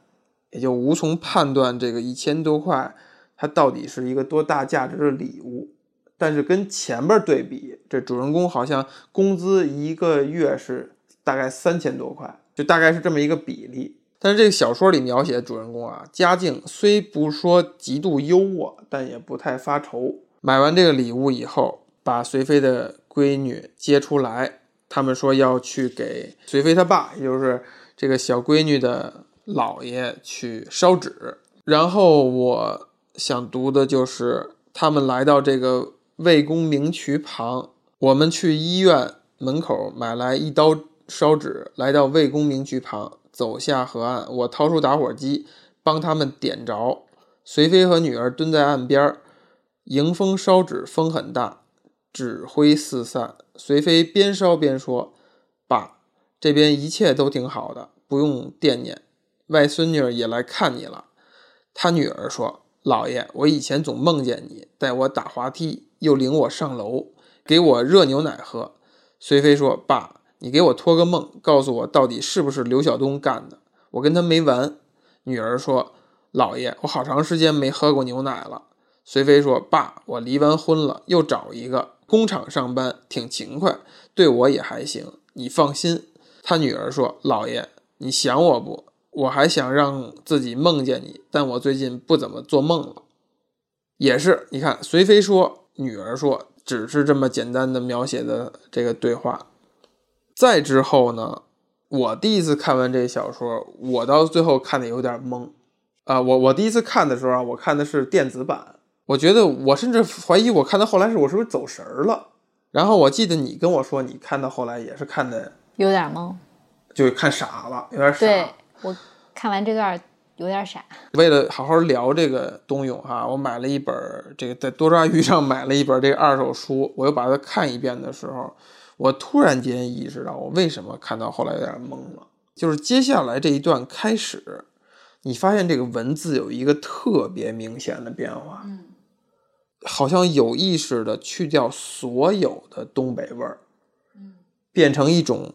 也就无从判断这个一千多块它到底是一个多大价值的礼物。但是跟前边对比，这主人公好像工资一个月是大概三千多块，就大概是这么一个比例。但是这个小说里描写主人公啊，家境虽不说极度优渥，但也不太发愁。买完这个礼物以后，把随妃的闺女接出来。他们说要去给随妃他爸，也就是这个小闺女的姥爷去烧纸。然后我想读的就是他们来到这个魏公明渠旁，我们去医院门口买来一刀烧纸，来到魏公明渠旁，走下河岸，我掏出打火机帮他们点着。随妃和女儿蹲在岸边，迎风烧纸，风很大。指挥四散，随妃边烧边说：“爸，这边一切都挺好的，不用惦念。外孙女儿也来看你了。”他女儿说：“老爷，我以前总梦见你带我打滑梯，又领我上楼，给我热牛奶喝。”随妃说：“爸，你给我托个梦，告诉我到底是不是刘晓东干的？我跟他没完。”女儿说：“老爷，我好长时间没喝过牛奶了。”随妃说：“爸，我离完婚了，又找一个。”工厂上班挺勤快，对我也还行，你放心。他女儿说：“老爷，你想我不？我还想让自己梦见你，但我最近不怎么做梦了。”也是，你看，随妃说，女儿说，只是这么简单的描写的这个对话。再之后呢，我第一次看完这小说，我到最后看的有点懵啊。我我第一次看的时候啊，我看的是电子版。我觉得我甚至怀疑，我看到后来是我是不是走神儿了？然后我记得你跟我说，你看到后来也是看的有点懵，就看傻了，有点傻。对我看完这段有点傻。为了好好聊这个冬泳哈，我买了一本这个在多抓鱼上买了一本这个二手书，我又把它看一遍的时候，我突然间意识到我为什么看到后来有点懵了，就是接下来这一段开始，你发现这个文字有一个特别明显的变化。嗯。好像有意识的去掉所有的东北味儿，嗯，变成一种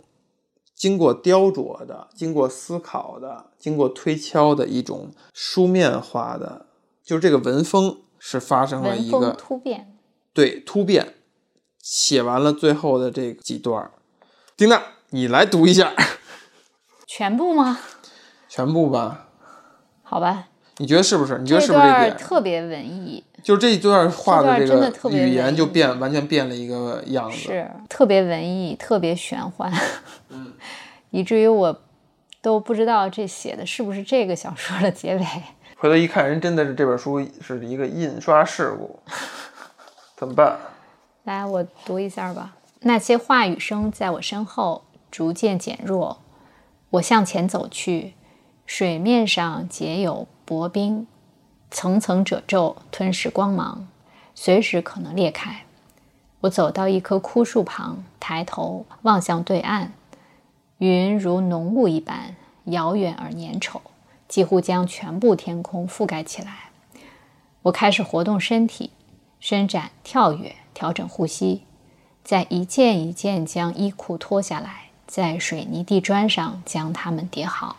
经过雕琢的、经过思考的、经过推敲的一种书面化的，就是这个文风是发生了一个突变，对突变。写完了最后的这几段，丁娜，你来读一下，全部吗？全部吧。好吧。你觉得是不是？你觉得是不是这段特别文艺？就这一段画的这个语言就变完全变了一个样子，是特别文艺，特别玄幻，嗯，[laughs] 以至于我都不知道这写的是不是这个小说的结尾。[laughs] 回头一看，人真的是这本书是一个印刷事故，怎么办？[laughs] 来，我读一下吧。那些话语声在我身后逐渐减弱，我向前走去，水面上结有。薄冰，层层褶皱吞噬光芒，随时可能裂开。我走到一棵枯树旁，抬头望向对岸，云如浓雾一般，遥远而粘稠，几乎将全部天空覆盖起来。我开始活动身体，伸展、跳跃、调整呼吸，再一件一件将衣裤脱下来，在水泥地砖上将它们叠好。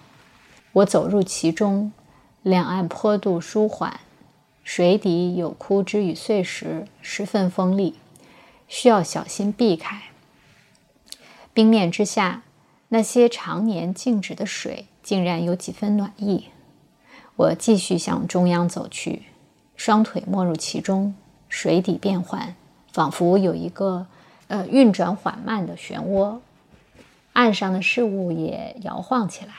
我走入其中。两岸坡度舒缓，水底有枯枝与碎石，十分锋利，需要小心避开。冰面之下，那些常年静止的水竟然有几分暖意。我继续向中央走去，双腿没入其中，水底变幻，仿佛有一个呃运转缓慢的漩涡，岸上的事物也摇晃起来。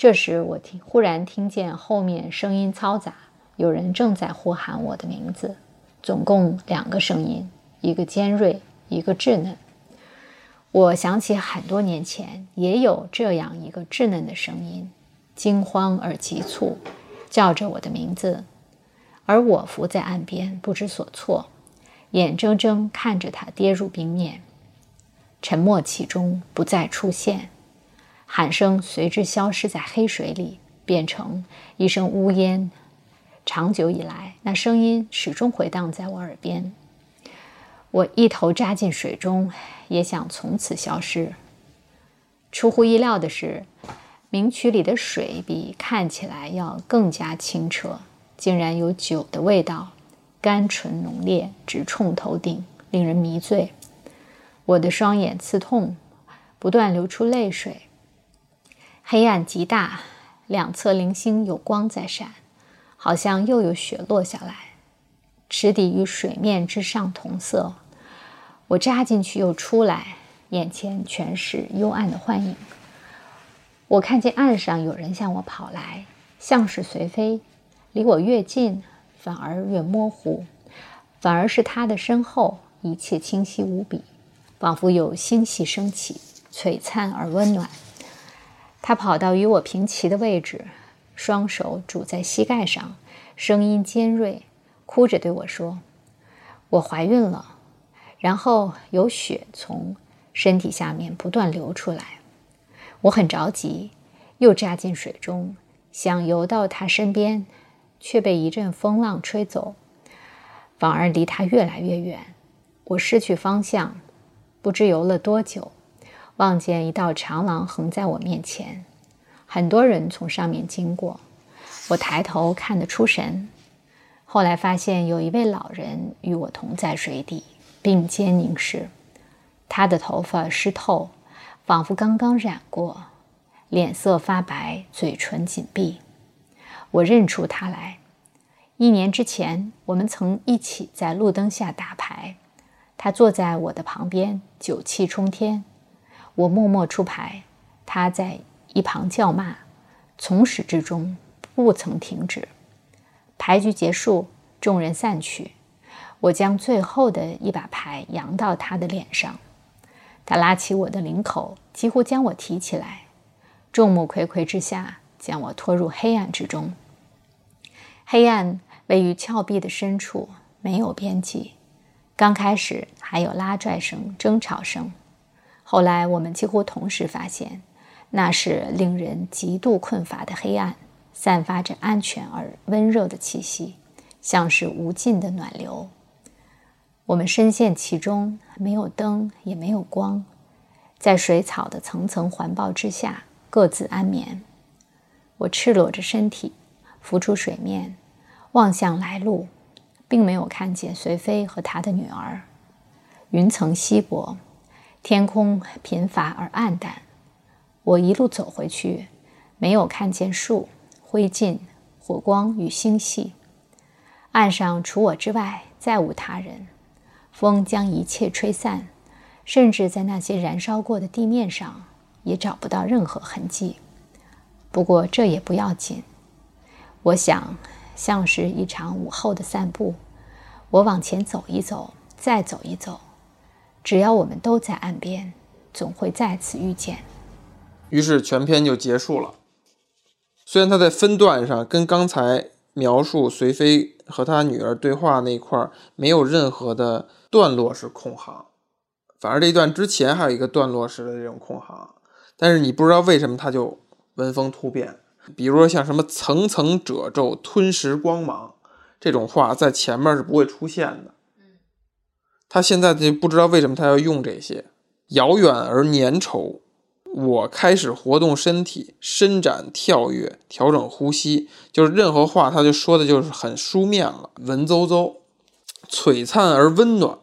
这时，我听忽然听见后面声音嘈杂，有人正在呼喊我的名字，总共两个声音，一个尖锐，一个稚嫩。我想起很多年前也有这样一个稚嫩的声音，惊慌而急促，叫着我的名字，而我伏在岸边不知所措，眼睁睁看着它跌入冰面，沉默其中，不再出现。喊声随之消失在黑水里，变成一声呜咽。长久以来，那声音始终回荡在我耳边。我一头扎进水中，也想从此消失。出乎意料的是，明渠里的水比看起来要更加清澈，竟然有酒的味道，甘醇浓烈，直冲头顶，令人迷醉。我的双眼刺痛，不断流出泪水。黑暗极大，两侧零星有光在闪，好像又有雪落下来。池底与水面之上同色。我扎进去又出来，眼前全是幽暗的幻影。我看见岸上有人向我跑来，像是随飞。离我越近，反而越模糊，反而是他的身后一切清晰无比，仿佛有星系升起，璀璨而温暖。他跑到与我平齐的位置，双手拄在膝盖上，声音尖锐，哭着对我说：“我怀孕了。”然后有血从身体下面不断流出来。我很着急，又扎进水中，想游到他身边，却被一阵风浪吹走，反而离他越来越远。我失去方向，不知游了多久。望见一道长廊横在我面前，很多人从上面经过。我抬头看得出神，后来发现有一位老人与我同在水底，并肩凝视。他的头发湿透，仿佛刚刚染过，脸色发白，嘴唇紧闭。我认出他来。一年之前，我们曾一起在路灯下打牌，他坐在我的旁边，酒气冲天。我默默出牌，他在一旁叫骂，从始至终不曾停止。牌局结束，众人散去，我将最后的一把牌扬到他的脸上，他拉起我的领口，几乎将我提起来，众目睽睽之下将我拖入黑暗之中。黑暗位于峭壁的深处，没有边际。刚开始还有拉拽声、争吵声。后来，我们几乎同时发现，那是令人极度困乏的黑暗，散发着安全而温热的气息，像是无尽的暖流。我们深陷其中，没有灯，也没有光，在水草的层层环抱之下，各自安眠。我赤裸着身体，浮出水面，望向来路，并没有看见随飞和他的女儿。云层稀薄。天空贫乏而暗淡，我一路走回去，没有看见树、灰烬、火光与星系。岸上除我之外再无他人，风将一切吹散，甚至在那些燃烧过的地面上也找不到任何痕迹。不过这也不要紧，我想像是一场午后的散步，我往前走一走，再走一走。只要我们都在岸边，总会再次遇见。于是全篇就结束了。虽然他在分段上跟刚才描述随飞和他女儿对话那块没有任何的段落是空行，反而这一段之前还有一个段落式的这种空行，但是你不知道为什么他就文风突变。比如说像什么层层褶皱、吞噬光芒这种话，在前面是不会出现的。他现在就不知道为什么他要用这些，遥远而粘稠。我开始活动身体，伸展、跳跃、调整呼吸，就是任何话他就说的就是很书面了，文绉绉，璀璨而温暖，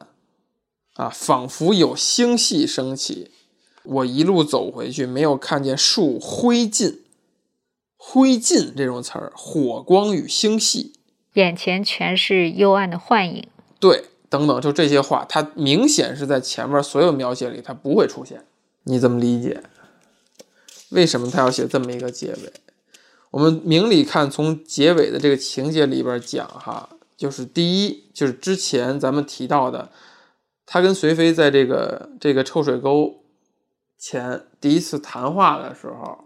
啊，仿佛有星系升起。我一路走回去，没有看见树灰烬，灰烬这种词儿，火光与星系，眼前全是幽暗的幻影。对。等等，就这些话，它明显是在前面所有描写里它不会出现。你怎么理解？为什么他要写这么一个结尾？我们明里看，从结尾的这个情节里边讲，哈，就是第一，就是之前咱们提到的，他跟随妃在这个这个臭水沟前第一次谈话的时候，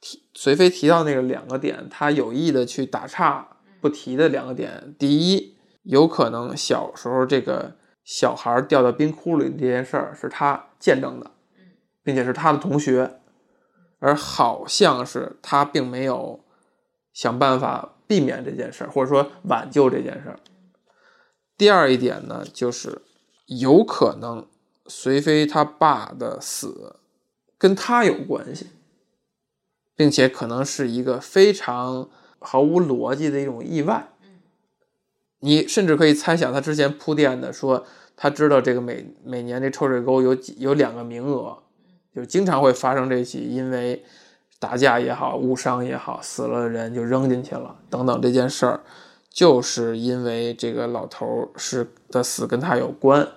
提随妃提到那个两个点，他有意的去打岔不提的两个点，第一，有可能小时候这个小孩掉到冰窟里这件事儿是他见证的，并且是他的同学。而好像是他并没有想办法避免这件事儿，或者说挽救这件事儿。第二一点呢，就是有可能随飞他爸的死跟他有关系，并且可能是一个非常毫无逻辑的一种意外。你甚至可以猜想，他之前铺垫的说，他知道这个每每年这臭水沟有几有两个名额。就经常会发生这起因为打架也好、误伤也好，死了人就扔进去了等等这件事儿，就是因为这个老头是的死跟他有关，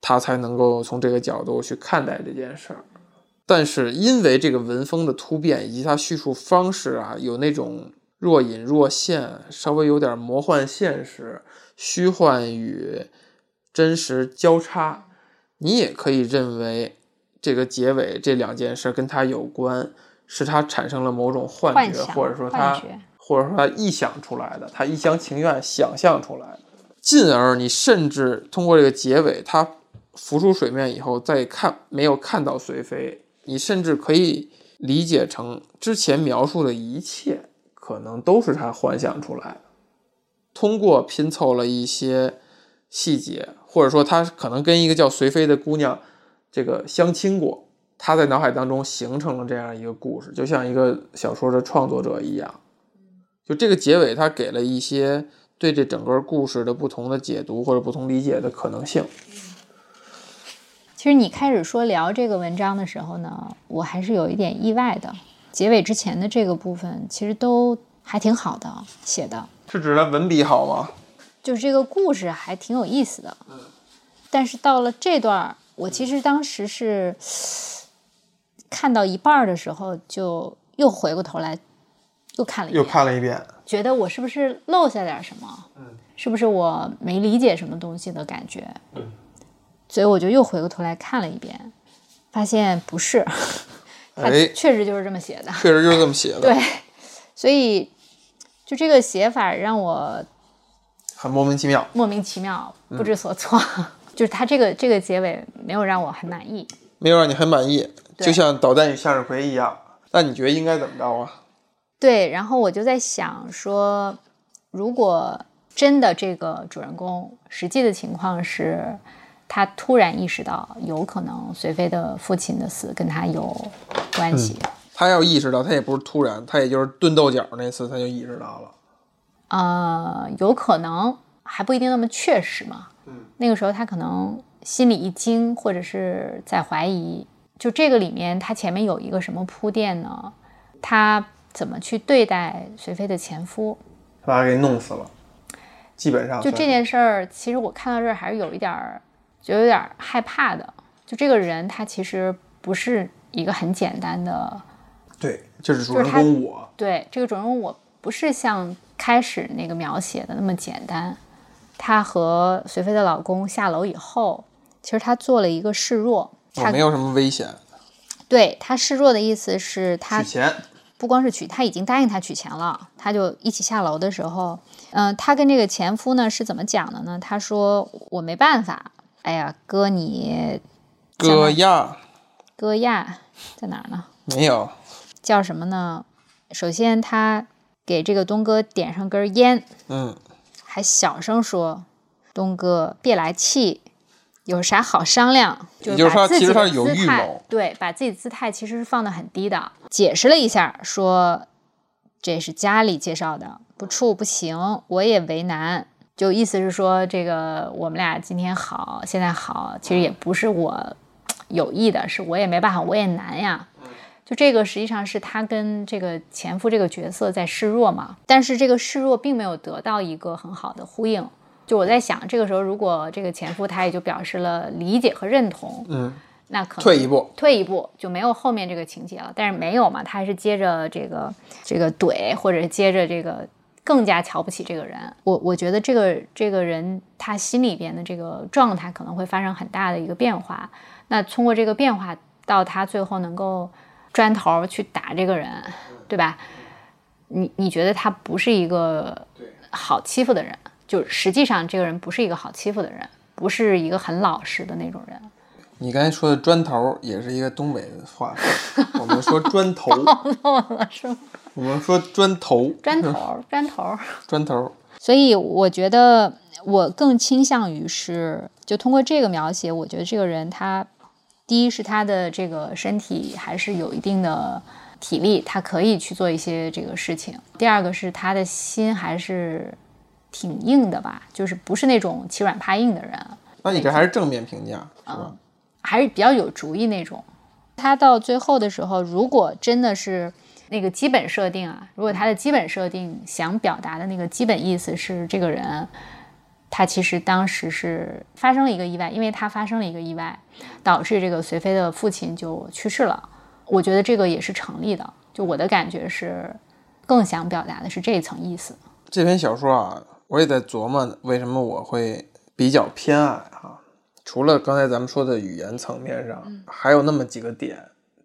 他才能够从这个角度去看待这件事儿。但是因为这个文风的突变以及他叙述方式啊，有那种若隐若现，稍微有点魔幻现实、虚幻与真实交叉，你也可以认为。这个结尾这两件事跟他有关，是他产生了某种幻觉，或者说他，或者说他臆想出来的，他一厢情愿想象出来的。进而你甚至通过这个结尾，他浮出水面以后再看没有看到随飞，你甚至可以理解成之前描述的一切可能都是他幻想出来的。通过拼凑了一些细节，或者说他可能跟一个叫随飞的姑娘。这个相亲过，他在脑海当中形成了这样一个故事，就像一个小说的创作者一样。就这个结尾，他给了一些对这整个故事的不同的解读或者不同理解的可能性。其实你开始说聊这个文章的时候呢，我还是有一点意外的。结尾之前的这个部分，其实都还挺好的写的。是指他文笔好吗？就是这个故事还挺有意思的。嗯。但是到了这段。我其实当时是看到一半的时候，就又回过头来又看了一遍，又看了一遍，觉得我是不是漏下点什么？嗯，是不是我没理解什么东西的感觉？嗯，所以我就又回过头来看了一遍，发现不是，他确实就是这么写的，确实就是这么写的。对，所以就这个写法让我很莫名其妙，莫名其妙，不知所措。[laughs] 就是他这个这个结尾没有让我很满意，没有让你很满意，就像导弹与向日葵一样。那你觉得应该怎么着啊？对，然后我就在想说，如果真的这个主人公实际的情况是，他突然意识到有可能随飞的父亲的死跟他有关系，他要意识到，他也不是突然，他也就是炖豆角那次他就意识到了。呃，有可能还不一定那么确实嘛。嗯那个时候他可能心里一惊，或者是在怀疑。就这个里面，他前面有一个什么铺垫呢？他怎么去对待随飞的前夫？把他给弄死了。基本上就这件事儿，其实我看到这儿还是有一点儿，就有点害怕的。就这个人，他其实不是一个很简单的。对，就是主人公我。对，这个主人公我不是像开始那个描写的那么简单。她和随飞的老公下楼以后，其实她做了一个示弱，她没有什么危险。对她示弱的意思是，她取钱，不光是取，她已经答应他取钱了。他就一起下楼的时候，嗯，她跟这个前夫呢是怎么讲的呢？她说：“我没办法，哎呀，哥你，哥亚，哥亚在哪儿呢？没有，叫什么呢？首先，他给这个东哥点上根烟，嗯。”还小声说：“东哥，别来气，有啥好商量？”就是把自己的姿态，对，把自己姿态其实是放的很低的。解释了一下，说这是家里介绍的，不处不行，我也为难。就意思是说，这个我们俩今天好，现在好，其实也不是我有意的，是我也没办法，我也难呀。就这个实际上是他跟这个前夫这个角色在示弱嘛，但是这个示弱并没有得到一个很好的呼应，就我在想，这个时候如果这个前夫他也就表示了理解和认同，嗯，那可能退一步，退一步就没有后面这个情节了。但是没有嘛，他还是接着这个这个怼，或者接着这个更加瞧不起这个人。我我觉得这个这个人他心里边的这个状态可能会发生很大的一个变化。那通过这个变化，到他最后能够砖头去打这个人，对吧？你你觉得他不是一个好欺负的人？就实际上这个人不是一个好欺负的人，不是一个很老实的那种人。你刚才说的砖头也是一个东北的话，我们说砖头，[laughs] 了是吗？我们说砖头，砖头，[laughs] 砖头。砖头。所以我觉得我更倾向于是，就通过这个描写，我觉得这个人他，第一是他的这个身体还是有一定的体力，他可以去做一些这个事情；第二个是他的心还是挺硬的吧，就是不是那种欺软怕硬的人。那你这还是正面评价，是吧？还是比较有主意那种。他到最后的时候，如果真的是那个基本设定啊，如果他的基本设定想表达的那个基本意思是，这个人他其实当时是发生了一个意外，因为他发生了一个意外，导致这个随飞的父亲就去世了。我觉得这个也是成立的。就我的感觉是，更想表达的是这一层意思。这篇小说啊，我也在琢磨为什么我会比较偏爱哈。除了刚才咱们说的语言层面上，还有那么几个点。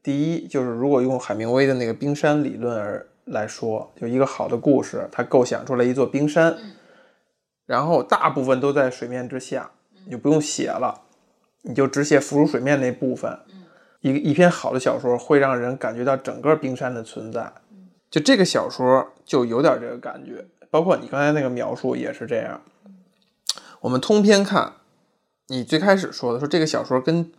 第一，就是如果用海明威的那个冰山理论而来说，就一个好的故事，它构想出来一座冰山，然后大部分都在水面之下，你就不用写了，你就只写浮出水面那部分。一一篇好的小说会让人感觉到整个冰山的存在，就这个小说就有点这个感觉。包括你刚才那个描述也是这样。我们通篇看。你最开始说的说这个小说跟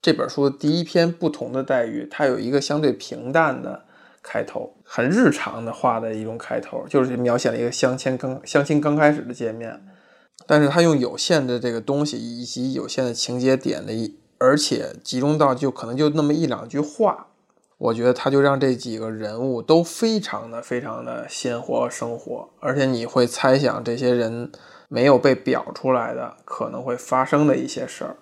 这本书的第一篇不同的待遇，它有一个相对平淡的开头，很日常的画的一种开头，就是描写了一个相亲刚相亲刚开始的见面，但是他用有限的这个东西以及有限的情节点的，而且集中到就可能就那么一两句话，我觉得他就让这几个人物都非常的非常的鲜活生活，而且你会猜想这些人。没有被表出来的可能会发生的一些事儿，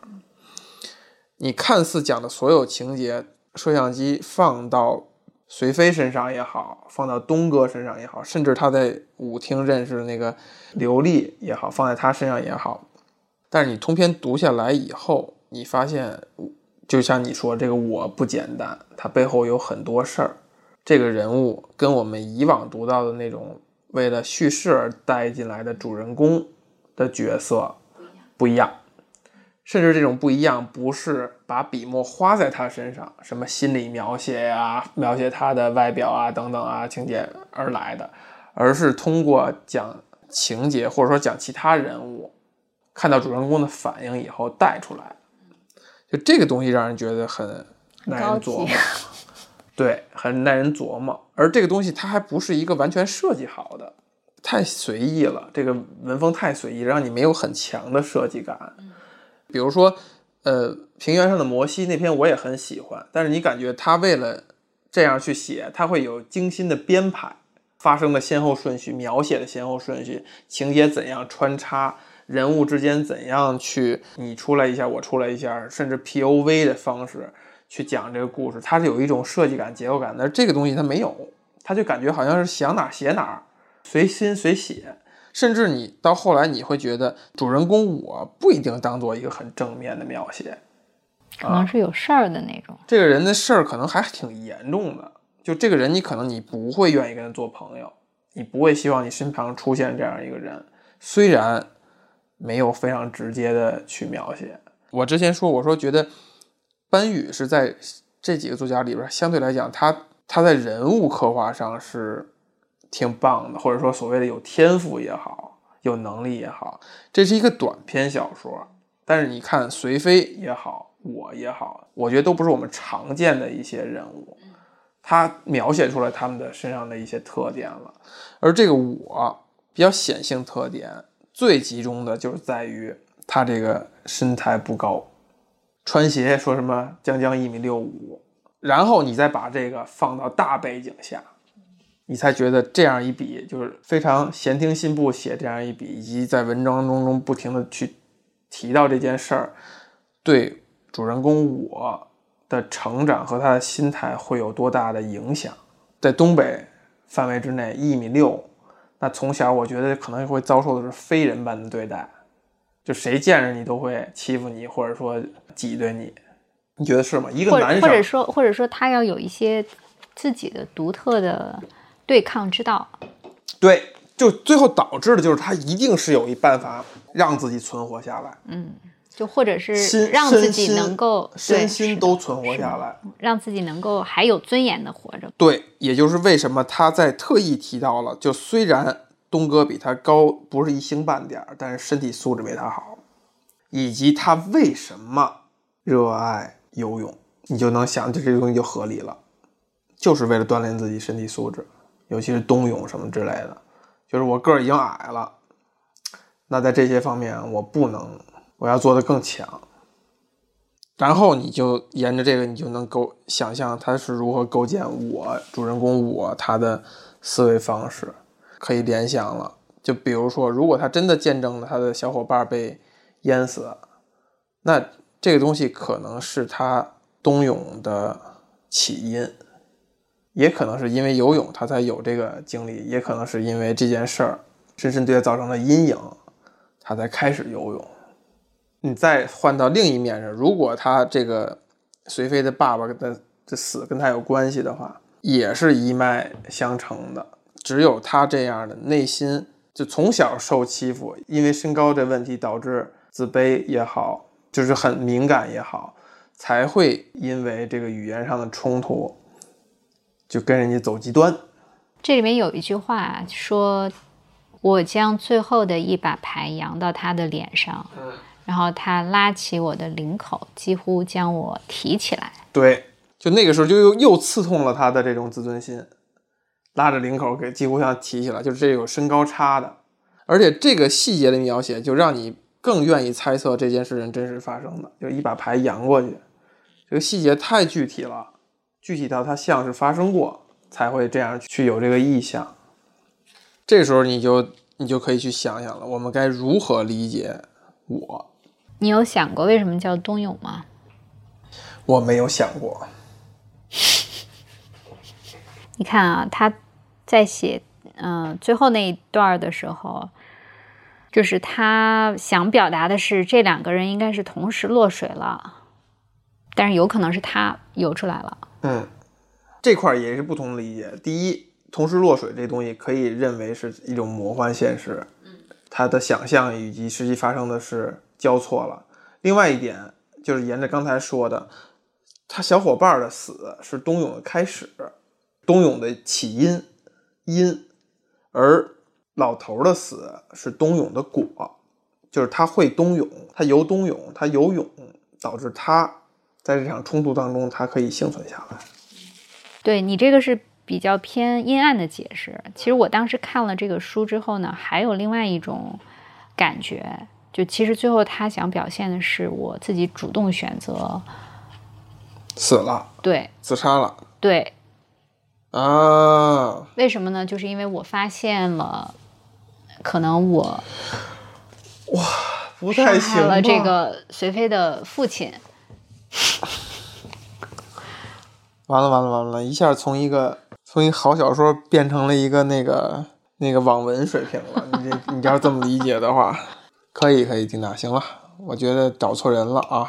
你看似讲的所有情节，摄像机放到随飞身上也好，放到东哥身上也好，甚至他在舞厅认识的那个刘丽也好，放在他身上也好，但是你通篇读下来以后，你发现，就像你说这个我不简单，他背后有很多事儿，这个人物跟我们以往读到的那种为了叙事而带进来的主人公。的角色不一样，甚至这种不一样不是把笔墨花在他身上，什么心理描写呀、描写他的外表啊等等啊情节而来的，而是通过讲情节或者说讲其他人物，看到主人公的反应以后带出来，就这个东西让人觉得很耐人琢磨，对，很耐人琢磨。而这个东西它还不是一个完全设计好的。太随意了，这个文风太随意，让你没有很强的设计感。比如说，呃，平原上的摩西那篇我也很喜欢，但是你感觉他为了这样去写，他会有精心的编排，发生的先后顺序，描写的先后顺序，情节怎样穿插，人物之间怎样去你出来一下，我出来一下，甚至 P O V 的方式去讲这个故事，它是有一种设计感、结构感，但是这个东西它没有，他就感觉好像是想哪写哪。随心随写，甚至你到后来你会觉得主人公我不一定当做一个很正面的描写，可能是有事儿的那种。这个人的事儿可能还挺严重的，就这个人你可能你不会愿意跟他做朋友，你不会希望你身旁出现这样一个人。虽然没有非常直接的去描写，我之前说我说觉得班宇是在这几个作家里边相对来讲，他他在人物刻画上是。挺棒的，或者说所谓的有天赋也好，有能力也好，这是一个短篇小说。但是你看随飞也好，我也好，我觉得都不是我们常见的一些人物，他描写出来他们的身上的一些特点了。而这个我比较显性特点最集中的就是在于他这个身材不高，穿鞋说什么将将一米六五，然后你再把这个放到大背景下。你才觉得这样一笔就是非常闲庭信步写这样一笔，以及在文章当中不停的去提到这件事儿，对主人公我的成长和他的心态会有多大的影响？在东北范围之内，一米六，那从小我觉得可能会遭受的是非人般的对待，就谁见着你都会欺负你，或者说挤兑你，你觉得是吗？一个男生，或者说或者说他要有一些自己的独特的对抗之道。对，就最后导致的就是他一定是有一办法让自己存活下来，嗯就或者是心让自己能够身心都存活下来。让自己能够还有尊严的活着。对，也就是为什么他在特意提到了，就虽然东哥比他高不是一星半点儿，但是身体素质没他好，以及他为什么热爱游泳，你就能想，这这个东西就合理了，就是为了锻炼自己身体素质，尤其是冬泳什么之类的。就是我个儿已经矮了，那在这些方面我不能，我要做得更强。然后你就沿着这个，你就能构想象他是如何构建我主人公我他的思维方式，可以联想了。就比如说，如果他真的见证了他的小伙伴被淹死，那这个东西可能是他冬泳的起因，也可能是因为游泳他才有这个经历，也可能是因为这件事儿深深对他造成了阴影，他才开始游泳。你再换到另一面上，如果他这个随飞的爸爸的的死跟他有关系的话，也是一脉相承的。只有他这样的内心，就从小受欺负，因为身高这问题导致自卑也好，就是很敏感也好，才会因为这个语言上的冲突，就跟人家走极端。这里面有一句话说：“我将最后的一把牌扬到他的脸上，然后他拉起我的领口，几乎将我提起来。对，就那个时候就又又刺痛了他的这种自尊心，拉着领口给几乎像提起来，就是这有身高差的，而且这个细节的描写就让你更愿意猜测这件事情真实发生的，就一把牌扬过去，这个细节太具体了，具体到它像是发生过才会这样去有这个意向。这时候你就你就可以去想想了，我们该如何理解我？你有想过为什么叫冬泳吗？我没有想过，[laughs] 你看啊，他在写嗯、呃最后那一段的时候，就是他想表达的是这两个人应该是同时落水了，但是有可能是他游出来了。嗯，这块儿也是不同的理解。第一，同时落水这东西可以认为是一种魔幻现实，他的想象以及实际发生的是交错了。另外一点就是沿着刚才说的，他小伙伴的死是冬泳的开始，冬泳的起因因，而老头儿的死是冬泳的果，就是他会冬泳，他游冬泳，他游泳导致他在这场冲突当中，他可以幸存下来。对你这个是比较偏阴暗的解释。其实我当时看了这个书之后呢，还有另外一种感觉，就其实最后他想表现的是我自己主动选择，死了，对自杀了对，啊！为什么呢？就是因为我发现了，可能我哇不太行了这个随飞的父亲。[laughs] 完了完了完了，一下从一个从一个好小说变成了一个那个那个网文水平了。你这你要这么理解的话，可以可以，丁娜，行了，我觉得找错人了啊！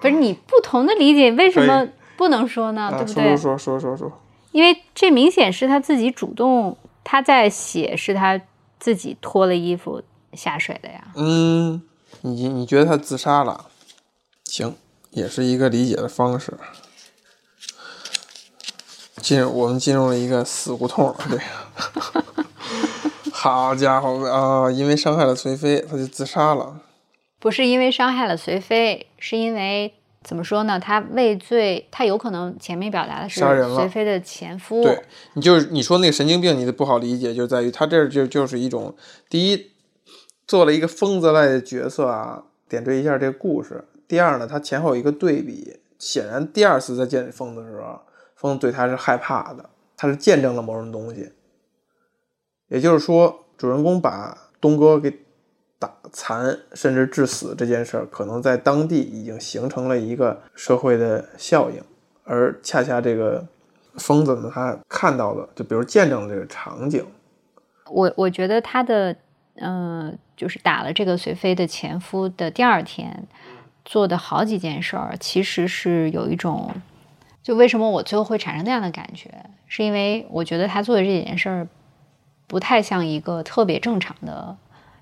不是你不同的理解，为什么不能说呢？啊，对不对？说说说说说说，因为这明显是他自己主动，他在写是他自己脱了衣服下水的呀。嗯，你你觉得他自杀了？行，也是一个理解的方式。进入我们进入了一个死胡同了，这个。[laughs] 好家伙啊！因为伤害了随飞，他就自杀了。不是因为伤害了随飞，是因为怎么说呢？他畏罪，他有可能前面表达的是杀人了随飞的前夫。对你就是你说那个神经病，你的不好理解就在于他这儿就就是一种第一做了一个疯子类的角色啊，点缀一下这个故事。第二呢，他前后有一个对比，显然第二次再见疯子的时候，疯子对他是害怕的，他是见证了某种东西，也就是说，主人公把东哥给打残甚至致死这件事儿，可能在当地已经形成了一个社会的效应，而恰恰这个疯子呢，他看到了，就比如见证了这个场景。我我觉得他的，嗯、就是打了这个随飞的前夫的第二天，做的好几件事儿，其实是有一种，就为什么我最后会产生那样的感觉，是因为我觉得他做的这几件事儿，不太像一个特别正常的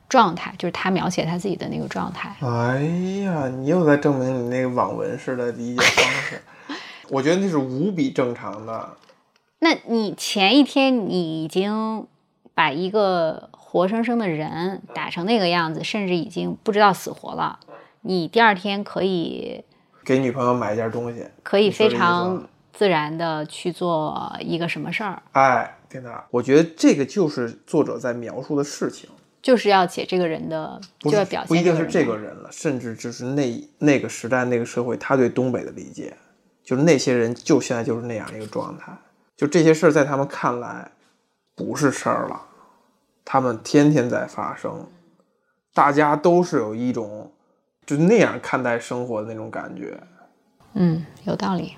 状态，就是他描写他自己的那个状态。哎呀，你又在证明你那个网文式的理解方式。我觉得那是无比正常的。[laughs] 那你前一天你已经把一个活生生的人打成那个样子，甚至已经不知道死活了，你第二天可以给女朋友买一件东西，可以非常自然的去做一个什么事儿，哎，天哪！我觉得这个就是作者在描述的事情，就是要写这个人的，不就要表现不一定是这个人了，甚至就是那那个时代那个社会他对东北的理解，就是那些人就现在就是那样一个状态，就这些事儿在他们看来不是事儿了，他们天天在发生，大家都是有一种就那样看待生活的那种感觉，嗯，有道理。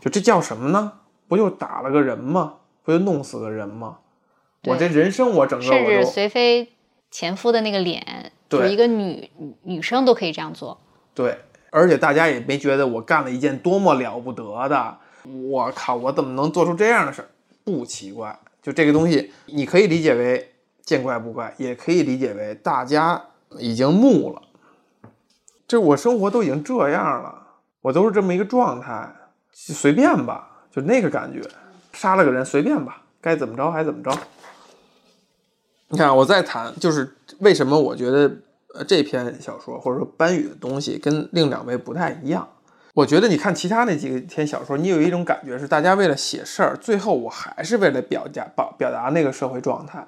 就这叫什么呢？不就打了个人吗？不就弄死个人吗？我这人生我整个甚至随妃前夫的那个脸，就对一个女女生都可以这样做。对，而且大家也没觉得我干了一件多么了不得的，我靠，我怎么能做出这样的事儿？不奇怪，就这个东西，你可以理解为见怪不怪，也可以理解为大家已经木了。这我生活都已经这样了，我都是这么一个状态，就随便吧，就那个感觉，杀了个人随便吧，该怎么着还怎么着。你看，我再谈，就是为什么我觉得呃这篇小说或者说班宇的东西跟另两位不太一样。我觉得你看其他那几篇小说，你有一种感觉是大家为了写事儿，最后我还是为了表达表表达那个社会状态。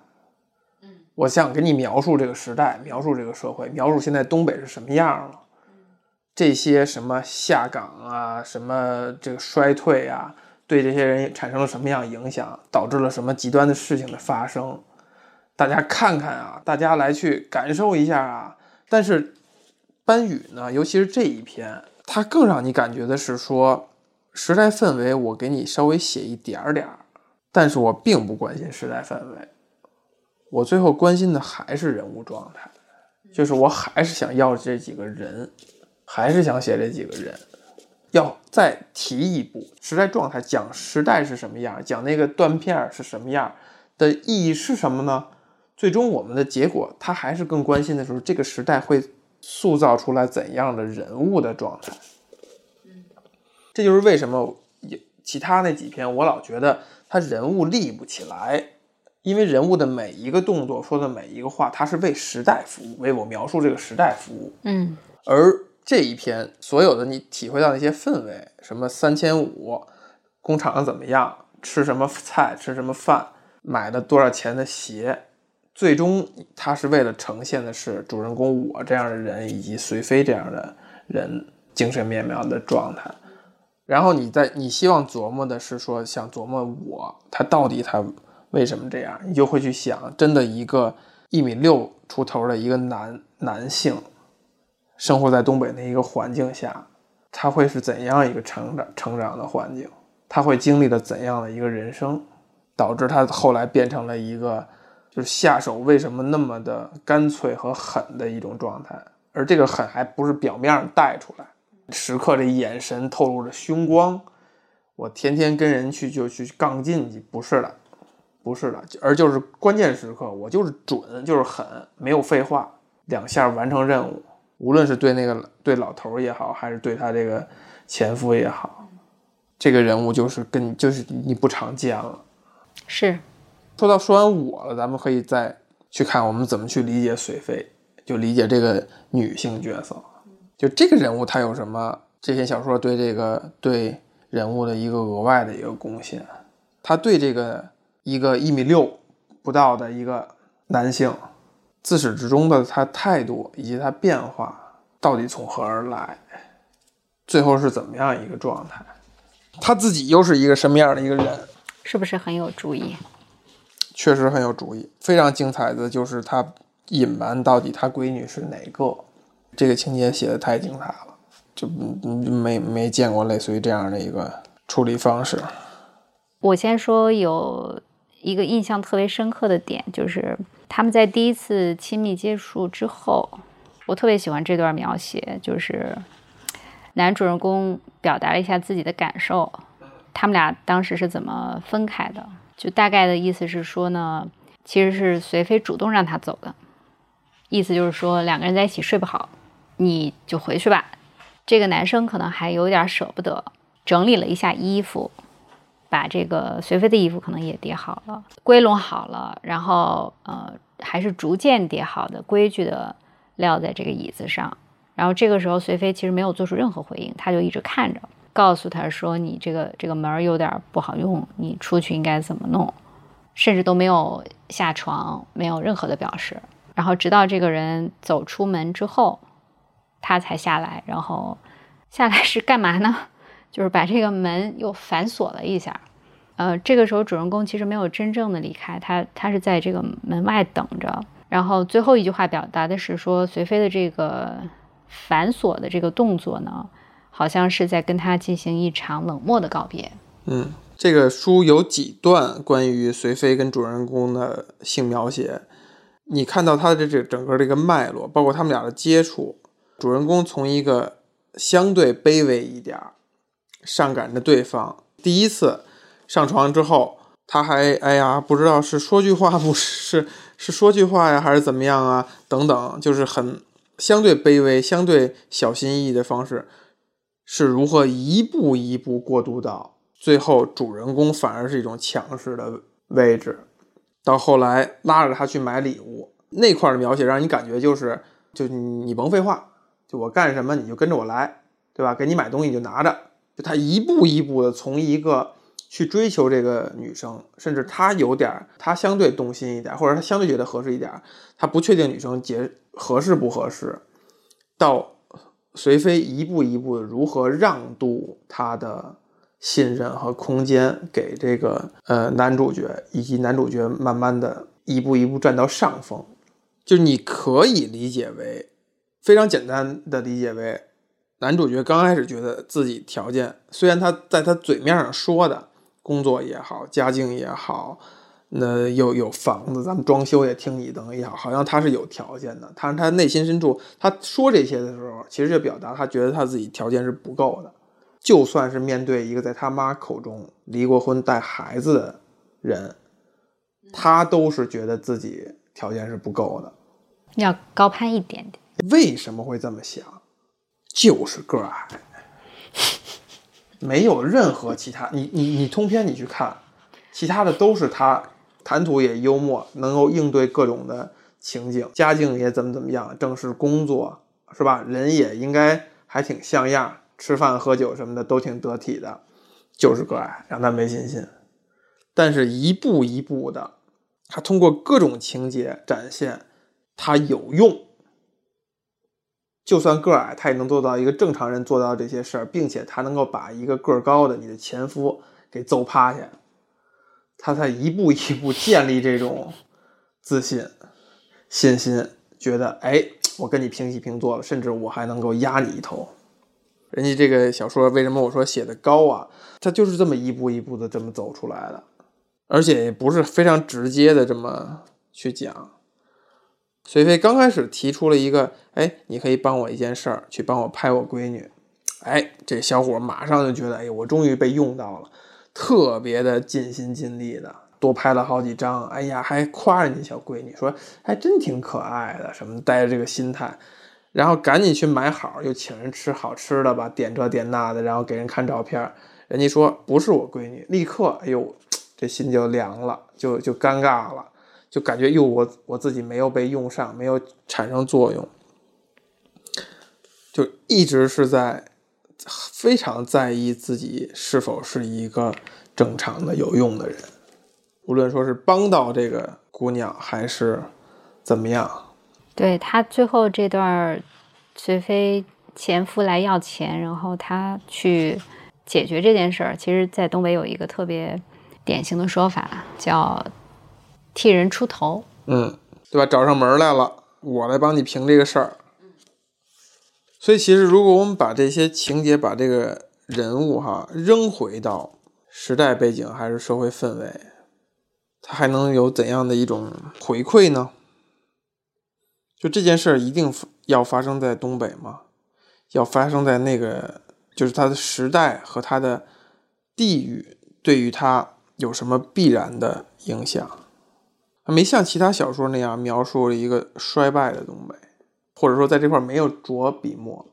我想给你描述这个时代，描述这个社会，描述现在东北是什么样了。这些什么下岗啊，什么这个衰退啊，对这些人产生了什么样影响，导致了什么极端的事情的发生。大家看看啊，大家来去感受一下啊。但是班宇呢，尤其是这一篇，他更让你感觉的是说，时代氛围我给你稍微写一点儿点儿，但是我并不关心时代氛围，我最后关心的还是人物状态，就是我还是想要这几个人，还是想写这几个人。要再提一步，时代状态讲时代是什么样，讲那个断片儿是什么样的意义是什么呢？最终我们的结果，他还是更关心的是这个时代会塑造出来怎样的人物的状态。这就是为什么有其他那几篇我老觉得他人物立不起来，因为人物的每一个动作说的每一个话，他是为时代服务，为我描述这个时代服务。嗯而这一篇所有的你体会到那些氛围，什么三千五，工厂怎么样，吃什么菜，吃什么饭，买的多少钱的鞋，最终他是为了呈现的是主人公我这样的人以及随飞这样的人精神面貌的状态。然后你在你希望琢磨的是说，想琢磨我他到底他为什么这样，你就会去想，真的一个一米六出头的一个男男性，生活在东北的一个环境下，他会是怎样一个成长成长的环境？他会经历了怎样的一个人生，导致他后来变成了一个就是下手为什么那么的干脆和狠的一种状态？而这个狠还不是表面上带出来，时刻这眼神透露着凶光。我天天跟人去就去杠劲去，不是的，不是的，而就是关键时刻我就是准，就是狠，没有废话，两下完成任务。无论是对那个对老头儿也好，还是对他这个前夫也好，这个人物就是跟就是你不常见了。是说到说完我了，咱们可以再去看我们怎么去理解水飞，就理解这个女性角色。就这个人物他有什么？这篇小说对这个对人物的一个额外的一个贡献，他对这个一个一米六不到的一个男性，自始至终的他态度以及他变化到底从何而来，最后是怎么样一个状态？他自己又是一个什么样的一个人？是不是很有主意？确实很有主意。非常精彩的就是他隐瞒到底他闺女是哪个，这个情节写的太精彩了，就没没见过类似于这样的一个处理方式。我先说有一个印象特别深刻的点，就是他们在第一次亲密接触之后，我特别喜欢这段描写，就是男主人公表达了一下自己的感受，他们俩当时是怎么分开的，就大概的意思是说呢，其实是随飞主动让他走的，意思就是说两个人在一起睡不好，你就回去吧。这个男生可能还有点舍不得，整理了一下衣服。把这个随飞的衣服可能也叠好了，归拢好了，然后呃还是逐渐叠好的，规矩的撂在这个椅子上。然后这个时候随飞其实没有做出任何回应，他就一直看着，告诉他说：“你这个这个门有点不好用，你出去应该怎么弄？”甚至都没有下床，没有任何的表示。然后直到这个人走出门之后，他才下来。然后下来是干嘛呢？就是把这个门又反锁了一下，呃，这个时候主人公其实没有真正的离开，他他是在这个门外等着。然后最后一句话表达的是说，随飞的这个反锁的这个动作呢，好像是在跟他进行一场冷漠的告别。嗯，这个书有几段关于随飞跟主人公的性描写，你看到他的这整个这个脉络，包括他们俩的接触，主人公从一个相对卑微一点儿。上赶着对方，第一次上床之后，他还哎呀，不知道是说句话不是是说句话呀，还是怎么样啊？等等，就是很相对卑微、相对小心翼翼的方式，是如何一步一步过渡到最后，主人公反而是一种强势的位置，到后来拉着他去买礼物那块的描写，让你感觉就是，就你甭废话，就我干什么你就跟着我来，对吧？给你买东西你就拿着。就他一步一步的从一个去追求这个女生，甚至他有点他相对动心一点，或者他相对觉得合适一点，他不确定女生结合适不合适，到随飞一步一步的如何让渡他的信任和空间给这个呃男主角，以及男主角慢慢的一步一步占到上风，就你可以理解为非常简单的理解为。男主角刚开始觉得自己条件，虽然他在他嘴面上说的工作也好，家境也好，那又有房子，咱们装修也听你的也好，好像他是有条件的。但是他内心深处，他说这些的时候，其实就表达他觉得他自己条件是不够的。就算是面对一个在他妈口中离过婚带孩子的人，他都是觉得自己条件是不够的，要高攀一点点。为什么会这么想？就是个矮，没有任何其他。你你你通篇你去看，其他的都是他谈吐也幽默，能够应对各种的情景，家境也怎么怎么样，正式工作是吧？人也应该还挺像样，吃饭喝酒什么的都挺得体的，就是个矮，让他没信心。但是一步一步的，他通过各种情节展现他有用。就算个矮，他也能做到一个正常人做到这些事儿，并且他能够把一个个高的你的前夫给揍趴下，他才一步一步建立这种自信、信心，觉得哎，我跟你平起平坐了，甚至我还能够压你一头。人家这个小说为什么我说写的高啊？他就是这么一步一步的这么走出来的，而且也不是非常直接的这么去讲。随飞刚开始提出了一个，哎，你可以帮我一件事儿，去帮我拍我闺女。哎，这小伙马上就觉得，哎，我终于被用到了，特别的尽心尽力的多拍了好几张。哎呀，还夸人家小闺女，说还真挺可爱的，什么带着这个心态，然后赶紧去买好，又请人吃好吃的吧，点这点那的，然后给人看照片，人家说不是我闺女，立刻，哎呦，这心就凉了，就就尴尬了。就感觉，哟，我我自己没有被用上，没有产生作用，就一直是在非常在意自己是否是一个正常的有用的人，无论说是帮到这个姑娘还是怎么样。对他最后这段，随飞前夫来要钱，然后他去解决这件事儿，其实，在东北有一个特别典型的说法，叫。替人出头。嗯，对吧？找上门来了，我来帮你评这个事儿。所以，其实如果我们把这些情节、把这个人物哈扔回到时代背景还是社会氛围，它还能有怎样的一种回馈呢？就这件事儿一定要发生在东北吗？要发生在那个，就是它的时代和它的地域对于它有什么必然的影响？它没像其他小说那样描述了一个衰败的东北。或者说，在这块没有着笔墨，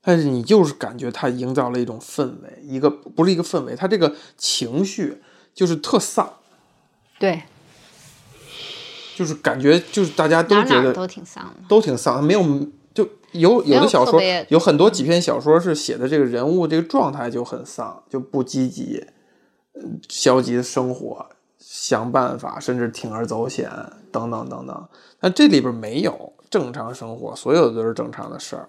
但是你就是感觉他营造了一种氛围，一个不是一个氛围，他这个情绪就是特丧，对，就是感觉就是大家都觉得都挺丧的，都挺丧，没有就有有的小说有很多几篇小说是写的这个人物这个状态就很丧，就不积极，消极的生活，想办法，甚至铤而走险等等等等，但这里边没有。正常生活，所有的都是正常的事儿。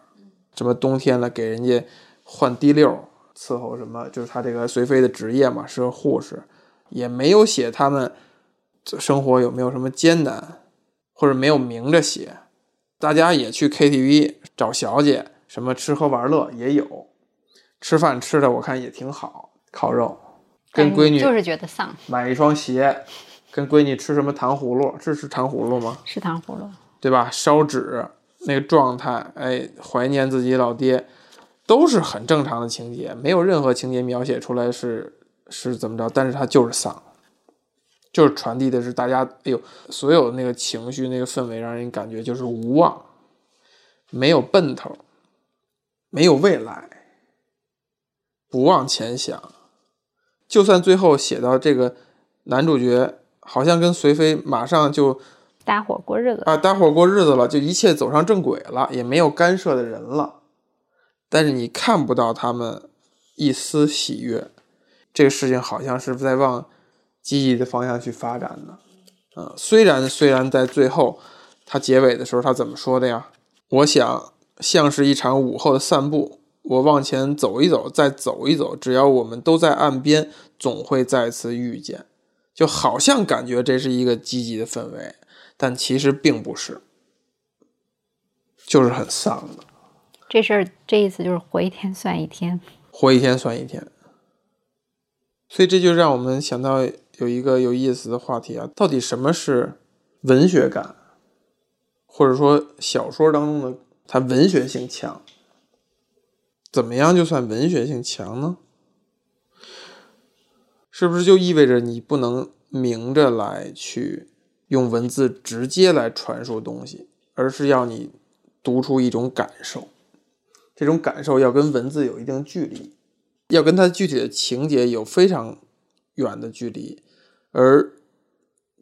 什么冬天了，给人家换滴溜伺候什么，就是他这个随妃的职业嘛，是个护士，也没有写他们生活有没有什么艰难，或者没有明着写。大家也去 KTV 找小姐，什么吃喝玩乐也有，吃饭吃的我看也挺好，烤肉，跟闺女就是觉得丧，买一双鞋，跟闺女吃什么糖葫芦，这是糖葫芦吗？是糖葫芦。对吧？烧纸那个状态，哎，怀念自己老爹，都是很正常的情节，没有任何情节描写出来是是怎么着，但是他就是丧，就是传递的是大家，哎呦，所有的那个情绪那个氛围，让人感觉就是无望，没有奔头，没有未来，不往前想，就算最后写到这个男主角好像跟随妃马上就。搭伙过日子啊，搭伙过日子了，就一切走上正轨了，也没有干涉的人了。但是你看不到他们一丝喜悦，这个事情好像是在往积极的方向去发展的。嗯，虽然虽然在最后，他结尾的时候他怎么说的呀？我想像是一场午后的散步，我往前走一走，再走一走，只要我们都在岸边，总会再次遇见。就好像感觉这是一个积极的氛围。但其实并不是，就是很丧的。这事儿这意思就是活一天算一天，活一天算一天。所以这就让我们想到有一个有意思的话题啊，到底什么是文学感，或者说小说当中的它文学性强？怎么样就算文学性强呢？是不是就意味着你不能明着来去？用文字直接来传输东西，而是要你读出一种感受，这种感受要跟文字有一定距离，要跟它具体的情节有非常远的距离，而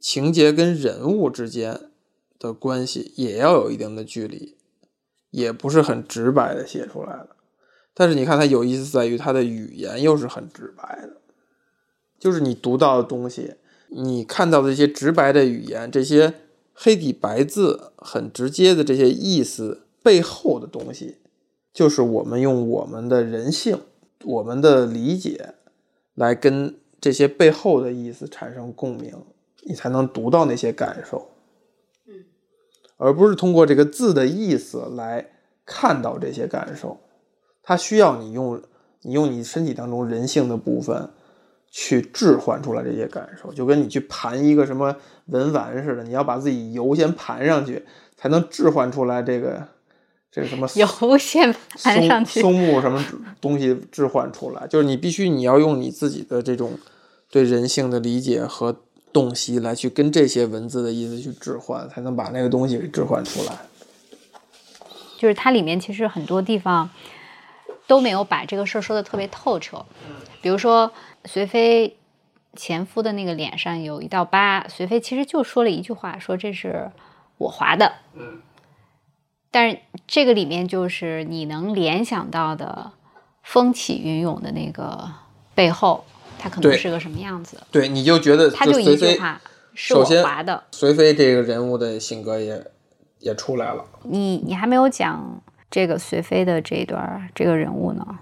情节跟人物之间的关系也要有一定的距离，也不是很直白的写出来的。但是你看它有意思在于它的语言又是很直白的，就是你读到的东西。你看到的这些直白的语言，这些黑底白字很直接的这些意思背后的东西，就是我们用我们的人性、我们的理解来跟这些背后的意思产生共鸣，你才能读到那些感受。嗯，而不是通过这个字的意思来看到这些感受，它需要你用你用你身体当中人性的部分。去置换出来这些感受，就跟你去盘一个什么文玩似的，你要把自己油先盘上去，才能置换出来这个这个什么油先盘上去，松木什么东西置换出来，就是你必须你要用你自己的这种对人性的理解和洞悉来去跟这些文字的意思去置换，才能把那个东西给置换出来。就是它里面其实很多地方都没有把这个事儿说的特别透彻，比如说。随妃前夫的那个脸上有一道疤，随妃其实就说了一句话，说这是我划的。嗯，但是这个里面就是你能联想到的风起云涌的那个背后，他可能是个什么样子？对，你就觉得他就一句话是我划的。随妃这个人物的性格也也出来了。你你还没有讲这个随妃的这一段这个人物呢？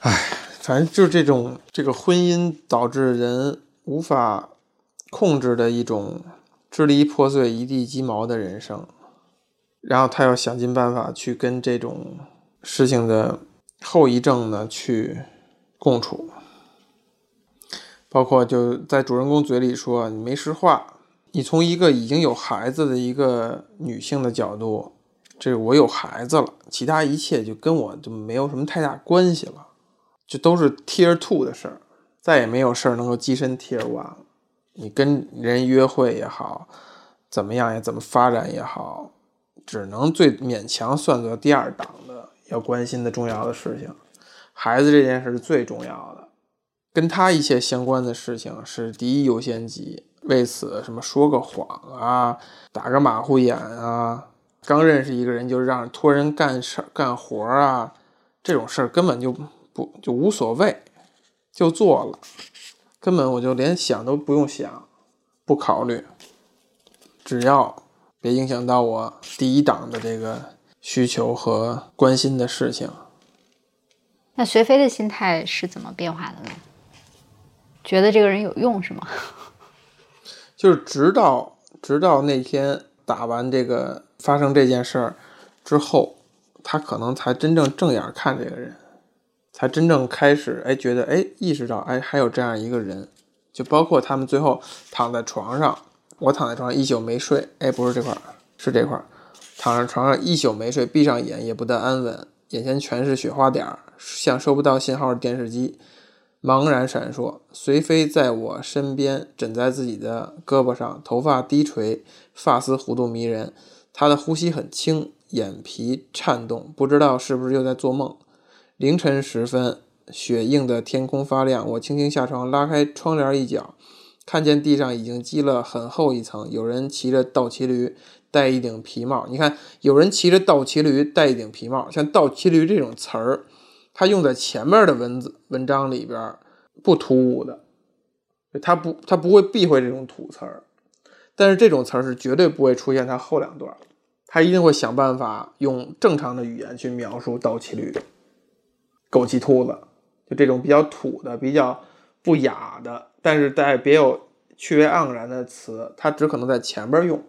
唉。反正就是这种，这个婚姻导致人无法控制的一种支离破碎、一地鸡毛的人生，然后他要想尽办法去跟这种事情的后遗症呢去共处，包括就在主人公嘴里说你没实话，你从一个已经有孩子的一个女性的角度，这我有孩子了，其他一切就跟我就没有什么太大关系了，就都是 Tier Two 的事儿，再也没有事儿能够跻身 Tier One 了。你跟人约会也好，怎么样也怎么发展也好，只能最勉强算作第二档的要关心的重要的事情。孩子这件事是最重要的，跟他一切相关的事情是第一优先级。为此，什么说个谎啊，打个马虎眼啊，刚认识一个人就让托人干事干活啊，这种事儿根本就不就无所谓，就做了。根本我就连想都不用想，不考虑，只要别影响到我第一档的这个需求和关心的事情。那学飞的心态是怎么变化的呢？觉得这个人有用是吗？[laughs] 就是直到直到那天打完这个发生这件事儿之后，他可能才真正正眼看这个人。才真正开始哎，觉得哎，意识到哎，还有这样一个人，就包括他们最后躺在床上，我躺在床上一宿没睡，哎，不是这块儿，是这块儿，躺在床上一宿没睡，闭上眼也不得安稳，眼前全是雪花点儿，像收不到信号的电视机，茫然闪烁。随飞在我身边，枕在自己的胳膊上，头发低垂，发丝弧度迷人，他的呼吸很轻，眼皮颤动，不知道是不是又在做梦。凌晨时分，雪映的天空发亮。我轻轻下床，拉开窗帘一角，看见地上已经积了很厚一层。有人骑着倒骑驴，戴一顶皮帽。你看，有人骑着倒骑驴，戴一顶皮帽。像倒骑驴这种词儿，它用在前面的文字文章里边不突兀的，它不，它不会避讳这种土词儿。但是这种词儿是绝对不会出现它后两段，他一定会想办法用正常的语言去描述倒骑驴。狗气兔子，就这种比较土的、比较不雅的，但是带别有趣味盎然的词，他只可能在前边用，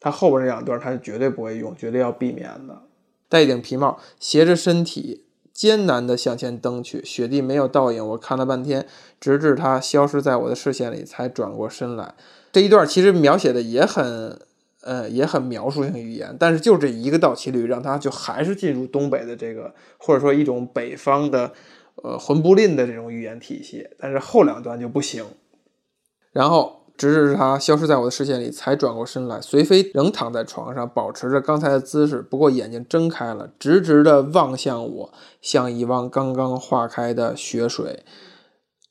他后边那两段他是绝对不会用，绝对要避免的。戴一顶皮帽，斜着身体，艰难地向前蹬去。雪地没有倒影，我看了半天，直至它消失在我的视线里，才转过身来。这一段其实描写的也很。呃，也很描述性语言，但是就这一个倒骑驴，让他就还是进入东北的这个，或者说一种北方的，呃，魂不吝的这种语言体系。但是后两段就不行。然后直至他消失在我的视线里，才转过身来。随飞仍躺在床上，保持着刚才的姿势，不过眼睛睁开了，直直的望向我，像一汪刚刚化开的雪水。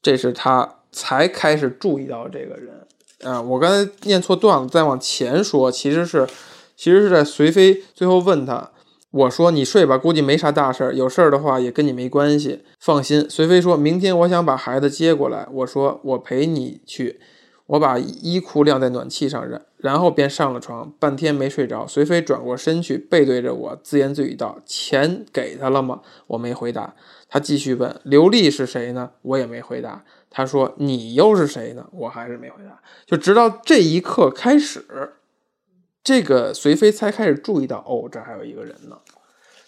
这是他才开始注意到这个人。嗯，我刚才念错段了，再往前说，其实是，其实是在随飞最后问他，我说你睡吧，估计没啥大事儿，有事儿的话也跟你没关系，放心。随飞说明天我想把孩子接过来，我说我陪你去，我把衣裤晾在暖气上，然然后便上了床，半天没睡着。随飞转过身去，背对着我，自言自语道：“钱给他了吗？”我没回答。他继续问：“刘丽是谁呢？”我也没回答。他说：“你又是谁呢？”我还是没回答。就直到这一刻开始，这个随飞才开始注意到，哦，这还有一个人呢。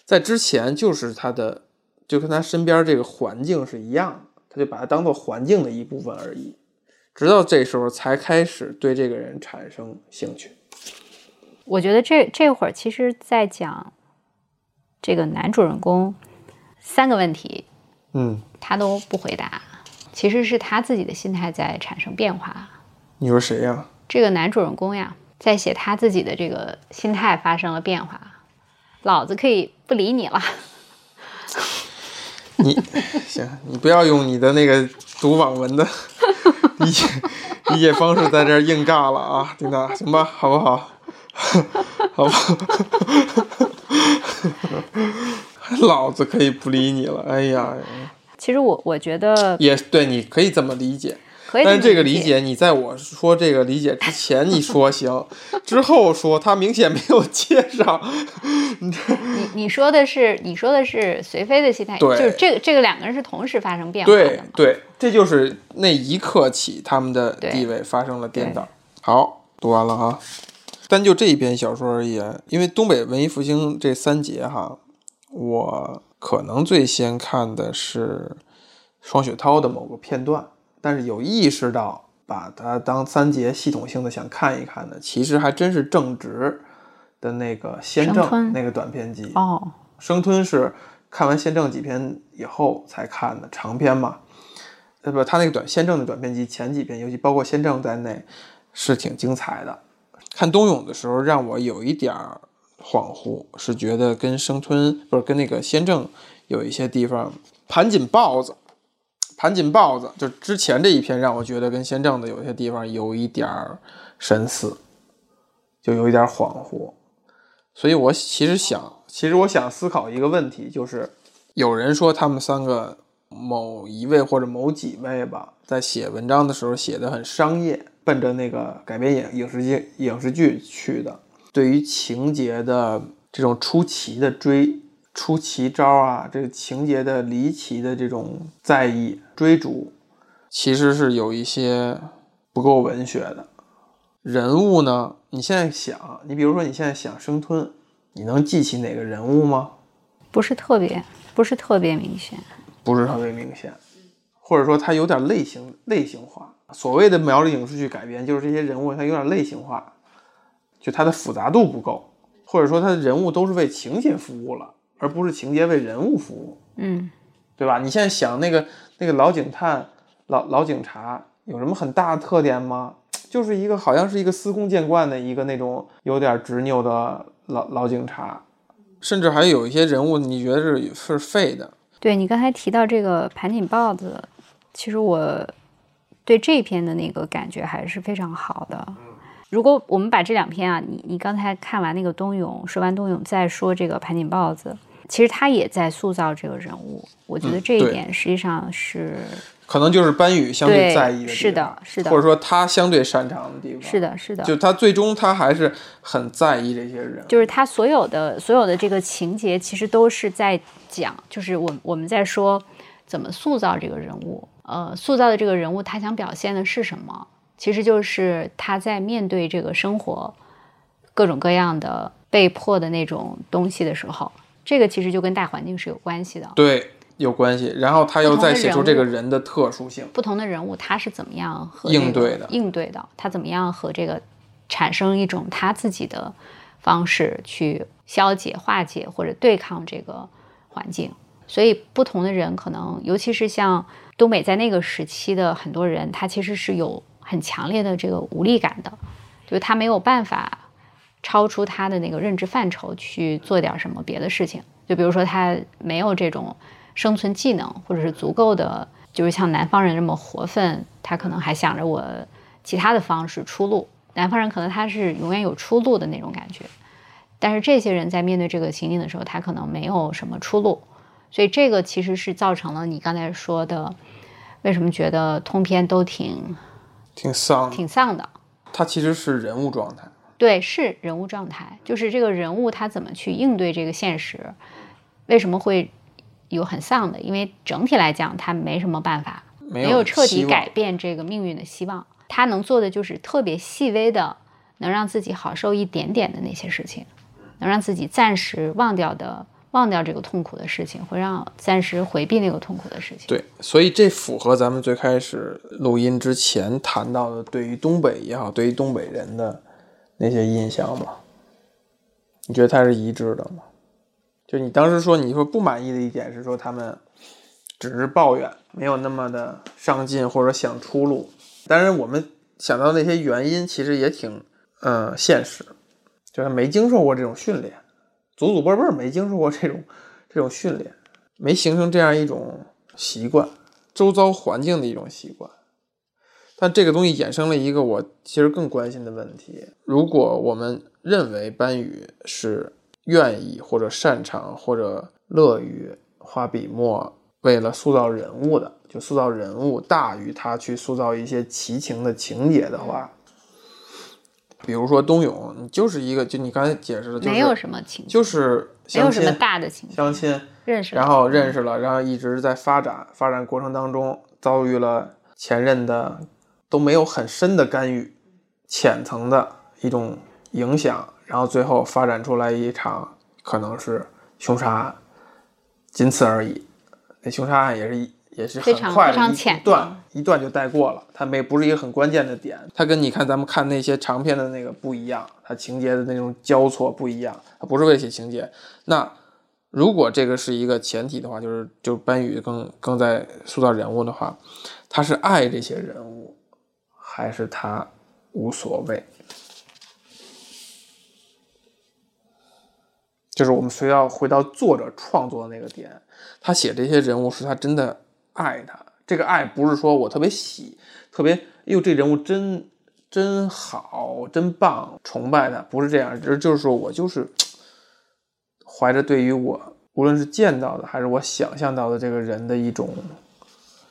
在之前，就是他的，就跟他身边这个环境是一样的，他就把他当做环境的一部分而已。直到这时候，才开始对这个人产生兴趣。我觉得这这会儿，其实在讲这个男主人公三个问题，嗯，他都不回答。其实是他自己的心态在产生变化。你说谁呀？这个男主人公呀，在写他自己的这个心态发生了变化。老子可以不理你了。你行，你不要用你的那个读网文的 [laughs] 理解理解方式在这硬尬了啊，丁达，行吧，好不好？[laughs] 好吧。老子可以不理你了，哎呀。其实我我觉得也对，你可以这么理解，但是这个理解，你在我说这个理解之前你说行，之后说他明显没有接上，[laughs] 你你说的是你说的是随飞的心态，对就是这个这个两个人是同时发生变化的嘛？对对，这就是那一刻起，他们的地位发生了颠倒。好，读完了哈。单就这一篇小说而言，因为东北文艺复兴这三杰哈，我可能最先看的是双雪涛的某个片段，但是有意识到把它当三杰系统性的想看一看的，其实还真是正直的那个先正那个短篇集。哦，生吞是看完先正几篇以后才看的长篇嘛，呃不，他那个短先正的短篇集前几篇，尤其包括先正在内，是挺精彩的。看冬泳的时候，让我有一点恍惚，是觉得跟生吞不是跟那个先正有一些地方盘锦豹子，盘锦豹子就之前这一篇让我觉得跟先正的有些地方有一点儿神似，就有一点恍惚。所以我其实想，其实我想思考一个问题，就是有人说他们三个某一位或者某几位吧，在写文章的时候写的很商业，奔着那个改编影影视剧影视剧去的，对于情节的这种出奇的追出奇招啊，这个情节的离奇的这种在意追逐，其实是有一些不够文学的。人物呢？你现在想，你比如说你现在想生吞，你能记起哪个人物吗？不是特别不是特别明显。不是特别明显，或者说它有点类型类型化。所谓的苗栗影视剧改编，就是这些人物它有点类型化，就它的复杂度不够，或者说它的人物都是为情节服务了，而不是情节为人物服务，嗯，对吧？你现在想那个那个老警探、老老警察有什么很大的特点吗？就是一个好像是一个司空见惯的一个那种有点执拗的老老警察，甚至还有一些人物你觉得是是废的，对你刚才提到这个盘锦豹子，其实我对这篇的那个感觉还是非常好的。如果我们把这两篇啊，你你刚才看完那个冬泳，说完冬泳再说这个盘锦豹子，其实他也在塑造这个人物。我觉得嗯这一点实际上是、可能就是班宇相对对在意的地方，是的是的或者说他相对擅长的地方，是，的，是的，就他最终他还是很在意这些人，就是他所有的所有的这个情节，其实都是在讲，就是我我们在说怎么塑造这个人物，呃，塑造的这个人物他想表现的是什么？其实就是他在面对这个生活各种各样的被迫的那种东西的时候，这个其实就跟大环境是有关系的。对有关系。然后他又再写出这个人的特殊性，不同的人物他是怎么样和、应对的应对的，他怎么样和这个产生一种他自己的方式去消解、化解或者对抗这个环境。所以不同的人可能，尤其是像东北在那个时期的很多人，他其实是有很强烈的这个无力感的，就是他没有办法超出他的那个认知范畴去做点什么别的事情。就比如说他没有这种生存技能，或者是足够的，就是像南方人这么活分，他可能还想着我其他的方式出路。南方人可能他是永远有出路的那种感觉，但是这些人在面对这个情景的时候，他可能没有什么出路，所以这个其实是造成了你刚才说的，为什么觉得通篇都挺挺丧。挺丧的。他其实是人物状态，对，是人物状态，就是这个人物他怎么去应对这个现实，为什么会有很丧的？因为整体来讲，他没什么办法，没没有彻底改变这个命运的希望。他能做的就是特别细微的，能让自己好受一点点的那些事情，能让自己暂时忘掉的，忘掉这个痛苦的事情，会让暂时回避那个痛苦的事情。对，所以这符合咱们最开始录音之前谈到的对于东北也好，对于东北人的那些印象吗？你觉得它是一致的吗？就你当时说，你说不满意的一点是说他们只是抱怨，没有那么的上进或者想出路。当然，我们想到那些原因，其实也挺嗯、现实，就是没经受过这种训练，祖祖辈辈没经受过这种这种训练，没形成这样一种习惯，周遭环境的一种习惯。但这个东西衍生了一个我其实更关心的问题：如果我们认为班宇是愿意或者擅长或者乐于画笔墨，为了塑造人物的，就塑造人物大于他去塑造一些奇情的情节的话，比如说冬泳，你就是一个，就你刚才解释的，就是没有什么情，就是没有什么相亲，大的情，相亲，认识，然后认识了，然后一直在发展，发展过程当中遭遇了前任的都没有很深的干预，浅层的一种影响，然后最后发展出来一场可能是凶杀案，仅此而已。那凶杀案也是一也是很非常快的一段一段就带过了，它没不是一个很关键的点，它跟你看咱们看那些长篇的那个不一样，它情节的那种交错不一样，它不是为了写情节。那如果这个是一个前提的话，就是就班宇更更在塑造人物的话，他是爱这些人物，还是他无所谓？就是我们需要回到作者创作的那个点，他写这些人物是他真的爱他，这个爱不是说我特别喜，特别哎呦这人物真真好，真棒，崇拜他，不是这样，而就是说我就是怀着对于我无论是见到的还是我想象到的这个人的一种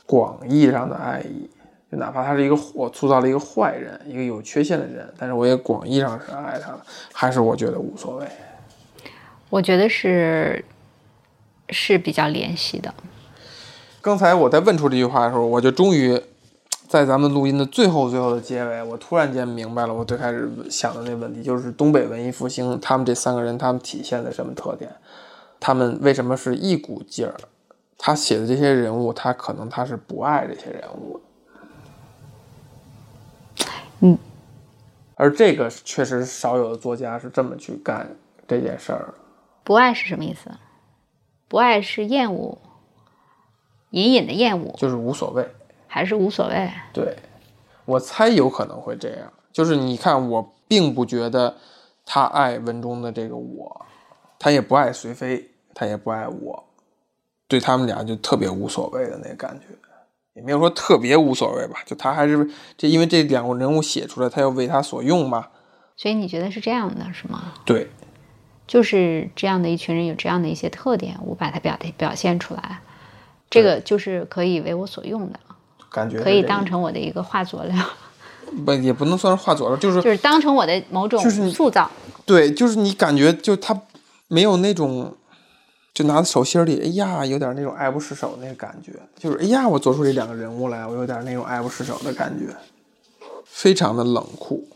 广义上的爱意，就哪怕他是一个我塑造了一个坏人，一个有缺陷的人，但是我也广义上是爱他的，还是我觉得无所谓。我觉得是是比较联系的。刚才我在问出这句话的时候，我就终于在咱们录音的最后最后的结尾，我突然间明白了我最开始想的那问题，就是东北文艺复兴他们这三个人，他们体现的什么特点？他们为什么是一股劲儿？他写的这些人物，他可能他是不爱这些人物的。嗯，而这个确实少有的作家是这么去干这件事儿的。不爱是什么意思？不爱是厌恶，隐隐的厌恶，就是无所谓。还是无所谓？对，我猜有可能会这样。就是你看，我并不觉得他爱文中的这个我，他也不爱随飞，他也不爱我，对他们俩就特别无所谓的那个感觉，也没有说特别无所谓吧。就他还是这，因为这两个人物写出来，他要为他所用嘛。所以你觉得是这样的，是吗？对，就是这样的一群人有这样的一些特点，我把它表表现出来，这个就是可以为我所用的，感觉可以当成我的一个画佐料，[laughs] 不也不能算是画佐料，就是就是当成我的某种就是塑造。对，就是你感觉就他没有那种，就拿在手心里，哎呀，有点那种爱不释手那个感觉，就是哎呀，我做出这两个人物来，我有点那种爱不释手的感觉，非常的冷酷。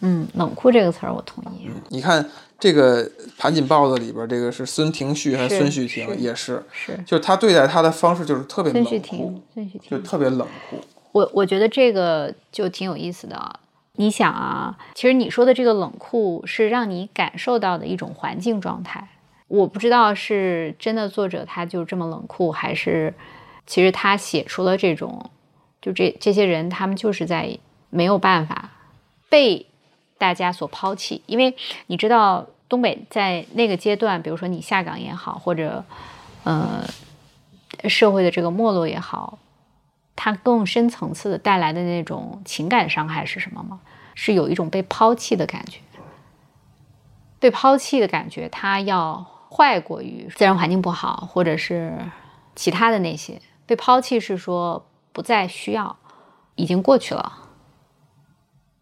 嗯，冷酷这个词儿我同意。嗯你看这个盘锦豹子里边，这个是孙廷旭还是是孙旭婷，也是，是就是他对待他的方式就是特别冷孙旭酷婷，，孙旭婷，就特别冷酷。我我觉得这个就挺有意思的啊。你想啊，其实你说的这个冷酷是让你感受到的一种环境状态。我不知道是真的作者他就这么冷酷，还是其实他写出了这种，就这这些人他们就是在没有办法被大家所抛弃，因为你知道东北在那个阶段，比如说你下岗也好，或者呃社会的这个没落也好，它更深层次的带来的那种情感伤害是什么吗？是有一种被抛弃的感觉，被抛弃的感觉，它要坏过于自然环境不好，或者是其他的那些。被抛弃是说不再需要，已经过去了。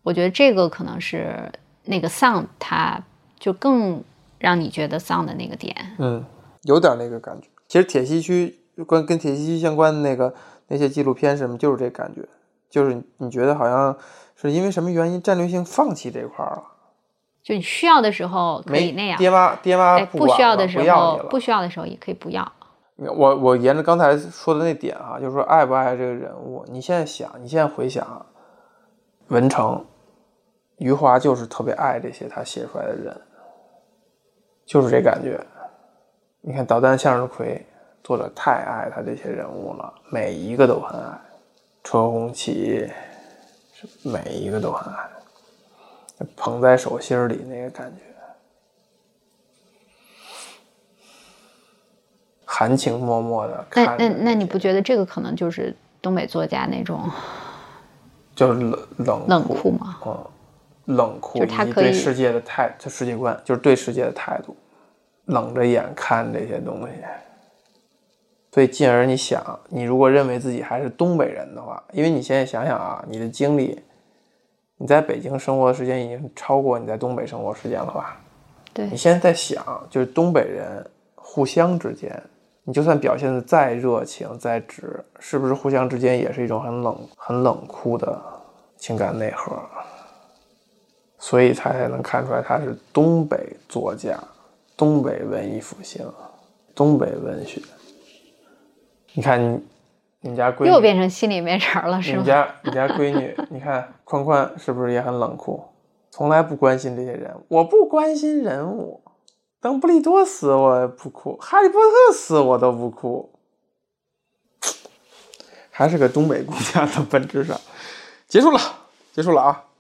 我觉得这个可能是那个丧，它就更让你觉得丧的那个点。嗯，有点那个感觉。其实铁西区关跟铁西区相关的那个那些纪录片什么，就是这感觉，就是你觉得好像是因为什么原因战略性放弃这块儿了，就你需要的时候可以那样，爹妈爹妈哎，不不需要的时候不需要的时候也可以不要。我我沿着刚才说的那点啊，就是说爱不爱这个人物，你现在想，你现在回想，文成、余华就是特别爱这些他写出来的人，就是这感觉。你看导弹向日葵，作者太爱他这些人物了，每一个都很爱，车红旗，每一个都很爱，捧在手心里那个感觉。含情脉脉的那那那你不觉得这个可能就是东北作家那种就是冷冷冷酷吗？嗯，冷酷以及就是他可以对世界的态，就世界观，就是对世界的态度，冷着眼看这些东西。所以，进而你想，你如果认为自己还是东北人的话，因为你现在想想啊，你的经历，你在北京生活的时间已经超过你在东北生活时间了吧？对你，现在在想，就是东北人互相之间，你就算表现的再热情、再直，是不是互相之间也是一种很冷、很冷酷的情感内核？所以他才能看出来他是东北作家，东北文艺复兴，东北文学。你看你，你们家闺女又变成心里面人了，是吗？你家你家闺女，你看宽宽是不是也很冷酷？从来不关心这些人，我不关心人物。邓布利多死我也不哭，哈利波特死我都不哭，还是个东北姑娘的本质上。结束了，结束了啊！好。